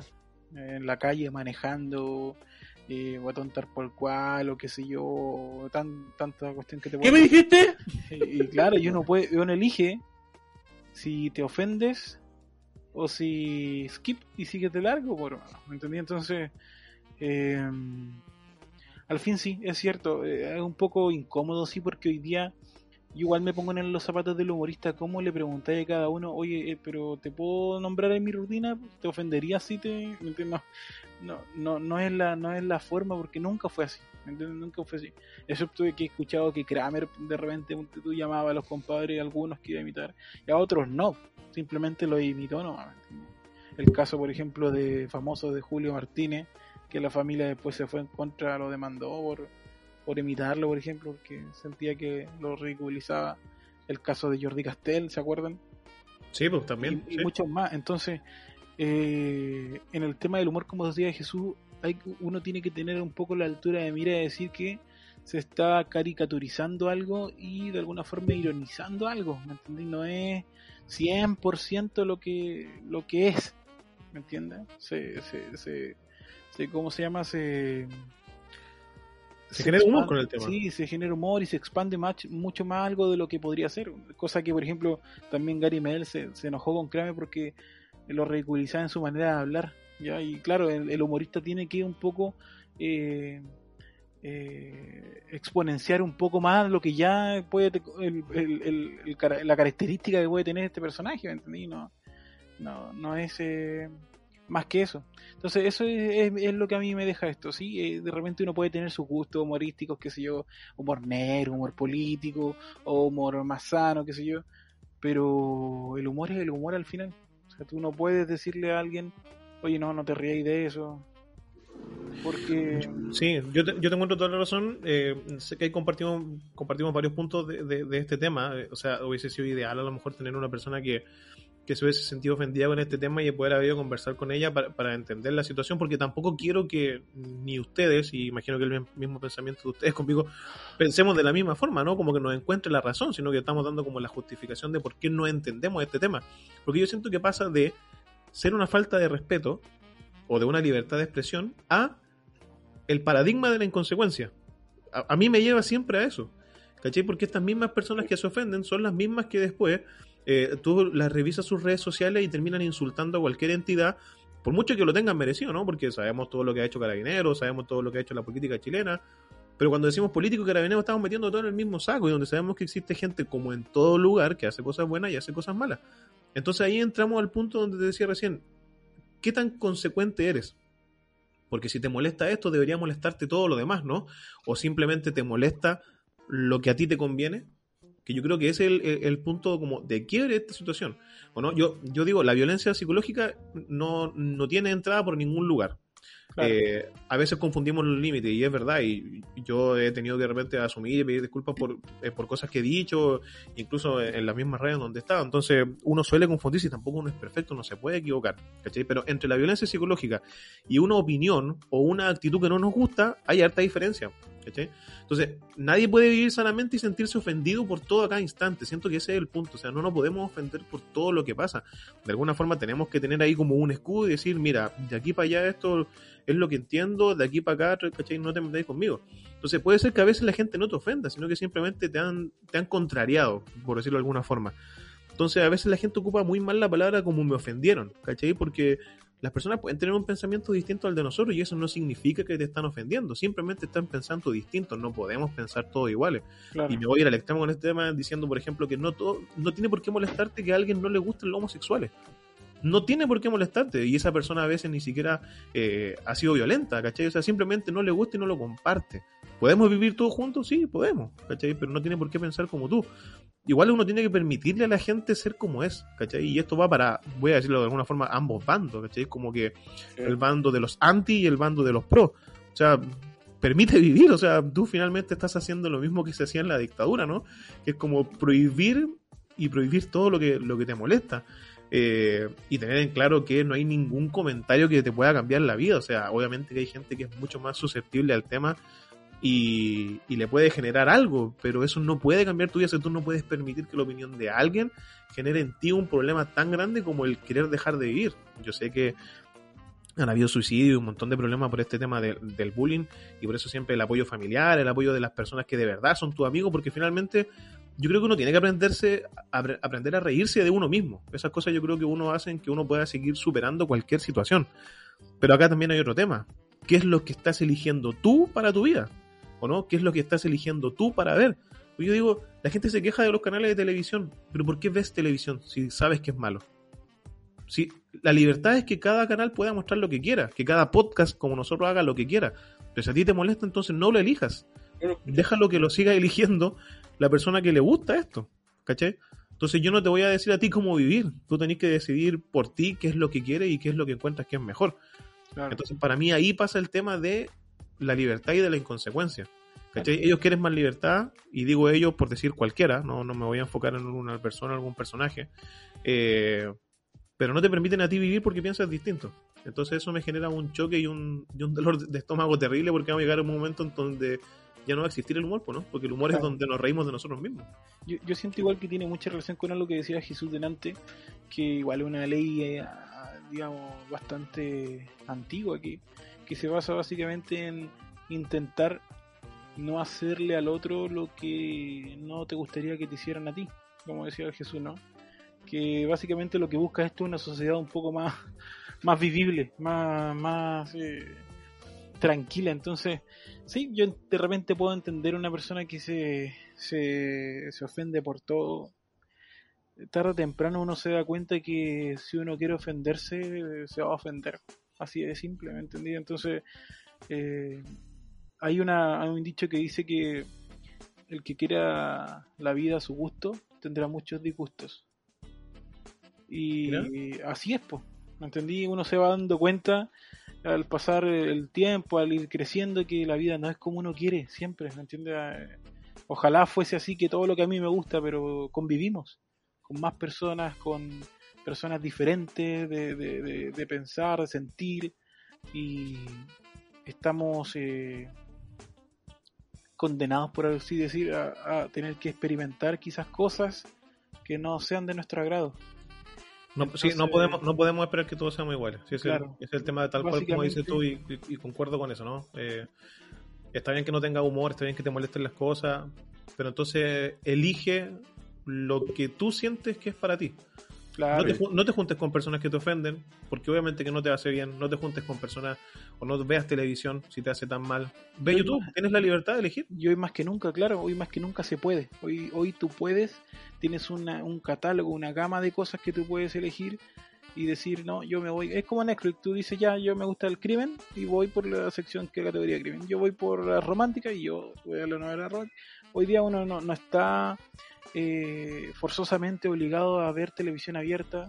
eh, en la calle manejando, eh, o a tontar por cual, o qué sé yo, tan, tanta cuestión que te ¿Qué me dijiste? y, y claro, y uno puede, uno elige si te ofendes o si skip y sigues de largo, por ¿me entendí? Entonces, eh, al fin sí, es cierto, eh, es un poco incómodo, sí, porque hoy día igual me pongo en los zapatos del humorista, ¿cómo le preguntáis a cada uno, oye, eh, pero te puedo nombrar en mi rutina? ¿Te ofendería si te...? No, no, no, no es la, no es la forma, porque nunca fue así, ¿me entiendes? Nunca fue así. Excepto que he escuchado que Kramer de repente tú llamaba a los compadres, algunos que a imitar, y a otros no, simplemente lo imitó no El caso, por ejemplo, de famoso de Julio Martínez, que la familia después se fue en contra, lo demandó por, por imitarlo, por ejemplo, porque sentía que lo ridiculizaba. El caso de Jordi Castell, ¿se acuerdan? Sí, pues también. y, y muchos más. Entonces, eh, en el tema del humor, como decía Jesús, hay, uno tiene que tener un poco la altura de mira de decir que se está caricaturizando algo y de alguna forma ironizando algo, ¿me entiendes? No es 100% lo que, lo que es, ¿me entiendes? Se, se, se, se- ¿cómo se llama? Se, Se genera humor con el tema. Sí, se genera humor y se expande más, mucho más algo de lo que podría ser. Cosa que, por ejemplo, también Gary Medel se, se enojó con Kramer porque lo ridiculizaba en su manera de hablar. ¿ya? Y claro, el, el humorista tiene que un poco eh, eh, exponenciar un poco más lo que ya puede el- el- la característica que puede tener este personaje, ¿me entendí? No, no, no es eh, más que eso. Entonces eso es, es- es lo que a mí me deja esto, ¿sí? Eh, de repente uno puede tener sus gustos humorísticos, qué sé yo, humor negro, humor político, o humor más sano, qué sé yo, pero el humor es el humor al final. O sea, tú no puedes decirle a alguien, oye, no, no te ríais de eso, porque... Sí, yo te, yo te encuentro toda la razón. Eh, sé que ahí compartimos, compartimos varios puntos de, de- de este tema. Eh, O sea, hubiese sido ideal a lo mejor tener una persona que, que se hubiese sentido ofendida con este tema y poder haber ido a conversar con ella para, para entender la situación, porque tampoco quiero que ni ustedes, y imagino que el mismo pensamiento de ustedes conmigo, pensemos de la misma forma, ¿no? Como que nos encuentre la razón, sino que estamos dando como la justificación de por qué no entendemos este tema. Porque yo siento que pasa de ser una falta de respeto o de una libertad de expresión a el paradigma de la inconsecuencia. A, a mí me lleva siempre a eso. ¿Cachai? Porque estas mismas personas que se ofenden son las mismas que después eh, tú las revisas sus redes sociales y terminan insultando a cualquier entidad, por mucho que lo tengan merecido, ¿no? Porque sabemos todo lo que ha hecho Carabineros, sabemos todo lo que ha hecho la política chilena, pero cuando decimos político y Carabineros estamos metiendo todo en el mismo saco y donde sabemos que existe gente como en todo lugar que hace cosas buenas y hace cosas malas. Entonces ahí entramos al punto donde te decía recién, ¿qué tan consecuente eres? Porque si te molesta esto, debería molestarte todo lo demás, ¿no? O simplemente te molesta lo que a ti te conviene. Que yo creo que ese es el, el- el punto como de quiebre de esta situación. ¿O no? Yo, yo digo, la violencia psicológica no, no tiene entrada por ningún lugar. Claro. Eh, a veces confundimos los límites y es verdad, y yo he tenido que de repente asumir y pedir disculpas por, eh, por cosas que he dicho, incluso en, en las mismas redes donde he estado. Entonces uno suele confundirse y tampoco uno es perfecto, no se puede equivocar. ¿cachai? Pero entre la violencia psicológica y una opinión o una actitud que no nos gusta, hay harta diferencia. ¿Cachai? Entonces, nadie puede vivir sanamente y sentirse ofendido por todo a cada instante. Siento que ese es el punto. O sea, no nos podemos ofender por todo lo que pasa. De alguna forma tenemos que tener ahí como un escudo y decir, mira, de aquí para allá esto es lo que entiendo, de aquí para acá, ¿cachai? No te metáis conmigo. Entonces puede ser que a veces la gente no te ofenda, sino que simplemente te han, te han contrariado, por decirlo de alguna forma. Entonces a veces la gente ocupa muy mal la palabra como me ofendieron, ¿cachai? Porque las personas pueden tener un pensamiento distinto al de nosotros y eso no significa que te están ofendiendo, simplemente están pensando distinto, no podemos pensar todos iguales. Claro. Y me voy a ir al extremo con este tema diciendo, por ejemplo, que no todo, no tiene por qué molestarte que a alguien no le gusten los homosexuales. No tiene por qué molestarte. Y esa persona a veces ni siquiera eh, ha sido violenta, ¿cachai? O sea, simplemente no le gusta y no lo comparte. ¿Podemos vivir todos juntos? Sí, podemos, ¿cachai? Pero no tiene por qué pensar como tú. Igual uno tiene que permitirle a la gente ser como es, ¿cachai? Y esto va para, voy a decirlo de alguna forma, ambos bandos, ¿cachai? Como que el bando de los anti y el bando de los pro. O sea, permite vivir, o sea, tú finalmente estás haciendo lo mismo que se hacía en la dictadura, ¿no? Que es como prohibir y prohibir todo lo que, lo que te molesta. Eh, y tener en claro que no hay ningún comentario que te pueda cambiar la vida. O sea, obviamente que hay gente que es mucho más susceptible al tema y, le puede generar algo, pero eso no puede cambiar tu vida. Sea, tú no puedes permitir que la opinión de alguien genere en ti un problema tan grande como el querer dejar de vivir. Yo sé que han habido suicidio y un montón de problemas por este tema de, del bullying y por eso siempre el apoyo familiar, el apoyo de las personas que de verdad son tus amigos, porque finalmente yo creo que uno tiene que aprenderse a, aprender a reírse de uno mismo. Esas cosas yo creo que uno hace que uno pueda seguir superando cualquier situación. Pero acá también hay otro tema. ¿Qué es lo que estás eligiendo tú para tu vida? ¿O no? ¿Qué es lo que estás eligiendo tú para ver? Yo digo, la gente se queja de los canales de televisión, pero ¿por qué ves televisión si sabes que es malo? Si la libertad es que cada canal pueda mostrar lo que quiera, que cada podcast como nosotros haga lo que quiera. Pero si a ti te molesta, entonces no lo elijas. Déjalo que lo siga eligiendo la persona que le gusta esto. ¿Cachai? Entonces yo no te voy a decir a ti cómo vivir. Tú tenés que decidir por ti qué es lo que quieres y qué es lo que encuentras que es mejor. Claro. Entonces para mí ahí pasa el tema de la libertad y de la inconsecuencia. ¿Cachai? Ellos quieren más libertad, y digo ellos por decir cualquiera, no, no me voy a enfocar en una persona, algún personaje, eh, pero no te permiten a ti vivir porque piensas distinto. Entonces eso me genera un choque y un, y un dolor de estómago terrible porque va a llegar un momento en donde ya no va a existir el humor, ¿no? Porque el humor claro. es donde nos reímos de nosotros mismos. Yo, yo, siento igual que tiene mucha relación con algo que decía Jesús delante, que igual es una ley, eh, digamos, bastante antigua, que, que se basa básicamente en intentar no hacerle al otro lo que no te gustaría que te hicieran a ti, como decía Jesús, ¿no? Que básicamente lo que busca esto es una sociedad un poco más, más vivible, más, más eh, tranquila. Entonces, sí, yo de repente puedo entender una persona que se, se, se ofende por todo. Tarde o temprano uno se da cuenta que si uno quiere ofenderse, se va a ofender. Así de simple, ¿me entendí? Entonces, eh, hay, una, hay un dicho que dice que el que quiera la vida a su gusto tendrá muchos disgustos. Y así es, pues. ¿Me entendí? Uno se va dando cuenta al pasar el tiempo, al ir creciendo, que la vida no es como uno quiere, siempre, ¿me entiendes? Ojalá fuese así que todo lo que a mí me gusta, pero convivimos con más personas, con personas diferentes de, de, de, de pensar, de sentir, y estamos eh, condenados, por así decir, a, a, tener que experimentar quizás cosas que no sean de nuestro agrado. No, Entonces, sí, no podemos no podemos esperar que todos seamos iguales. Sí, es, claro, el, es, el, tema de tal cual como dices tú y, y, y, concuerdo con eso, ¿no? Eh, está bien que no tenga humor, está bien que te molesten las cosas, pero entonces elige lo que tú sientes que es para ti. Claro. No, te, no, te, juntes con personas que te ofenden, porque obviamente que no te hace bien. No te juntes con personas o no veas televisión si te hace tan mal. Ve YouTube, tienes la libertad de elegir. Y hoy más que nunca, claro, hoy más que nunca se puede. Hoy, hoy tú puedes, tienes una, un catálogo, una gama de cosas que tú puedes elegir y decir, no, yo me voy. Es como Netflix, tú dices, ya, yo me gusta el crimen y voy por la sección que categoría de crimen. Yo voy por la romántica y yo voy a la novela romántica. Hoy día uno no, no está eh, forzosamente obligado a ver televisión abierta,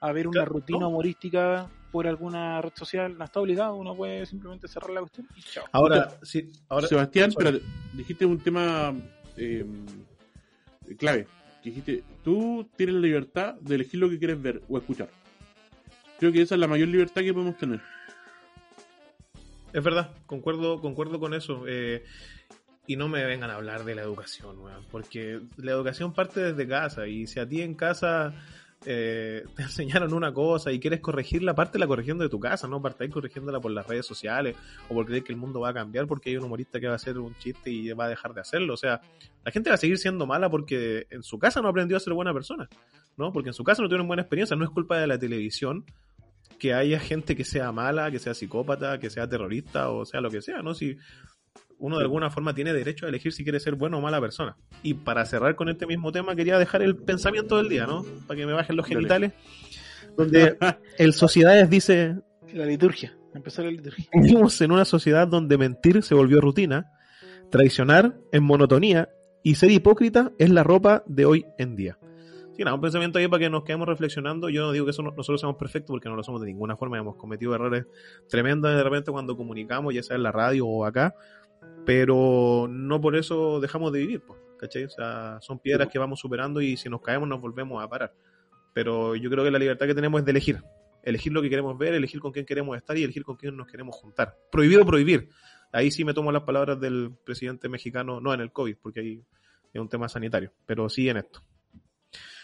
a ver una claro, rutina no. humorística por alguna red social, no está obligado, uno puede simplemente cerrar la cuestión y chao. Ahora, sí, ahora Sebastián, pero dijiste un tema eh, clave, dijiste, tú tienes la libertad de elegir lo que quieres ver o escuchar. Creo que esa es la mayor libertad que podemos tener. Es verdad, concuerdo, concuerdo con eso. Eh, y no me vengan a hablar de la educación, weón, porque la educación parte desde casa y si a ti en casa eh, te enseñaron una cosa y quieres corregirla, parte la corrigiendo de tu casa, no partáis corrigiéndola por las redes sociales o por creer que el mundo va a cambiar porque hay un humorista que va a hacer un chiste y va a dejar de hacerlo. O sea, la gente va a seguir siendo mala porque en su casa no aprendió a ser buena persona, ¿no? Porque en su casa no tuvieron buena experiencia, no es culpa de la televisión que haya gente que sea mala, que sea psicópata, que sea terrorista o sea lo que sea, ¿no? Si uno de alguna forma tiene derecho a elegir si quiere ser bueno o mala persona. Y para cerrar con este mismo tema, quería dejar el pensamiento del día, ¿no? Para que me bajen los genitales. Donde el Sociedades dice, La liturgia. Empezó la liturgia. vivimos en una sociedad donde mentir se volvió rutina, traicionar es monotonía y ser hipócrita es la ropa de hoy en día. Sí, nada, un pensamiento ahí para que nos quedemos reflexionando. Yo no digo que eso no- nosotros seamos perfectos porque no lo somos de ninguna forma. Hemos cometido errores tremendos de repente cuando comunicamos, ya sea en la radio o acá, pero no por eso dejamos de vivir, pues, ¿cachai? O sea, son piedras que vamos superando y si nos caemos nos volvemos a parar. Pero yo creo que la libertad que tenemos es de elegir. Elegir lo que queremos ver, elegir con quién queremos estar y elegir con quién nos queremos juntar. Prohibido prohibir. Ahí sí me tomo las palabras del presidente mexicano, no en el COVID, porque ahí es un tema sanitario, pero sí en esto.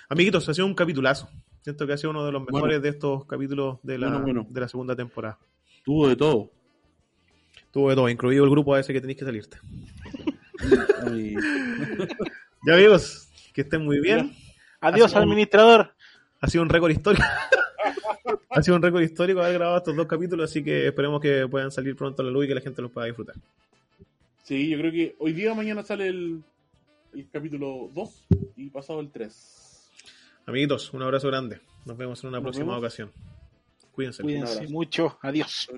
Amiguitos, ha sido un capitulazo. Siento que ha sido uno de los Bueno. mejores de estos capítulos de la, Bueno, bueno. de la segunda temporada. Tuvo de todo. Tuvo de todo, incluido el grupo a ese que tenéis que salirte. Ya amigos, que estén muy bien. Adiós, administrador. Ha sido un récord histórico. ha sido un récord histórico haber grabado estos dos capítulos, así que esperemos que puedan salir pronto a la luz y que la gente los pueda disfrutar. Sí, yo creo que hoy día mañana sale el, el capítulo 2 y pasado el 3. Amiguitos, un abrazo grande. Nos vemos en una Nos próxima vemos. ocasión. Cuídense. Cuídense abrazo. mucho. Adiós.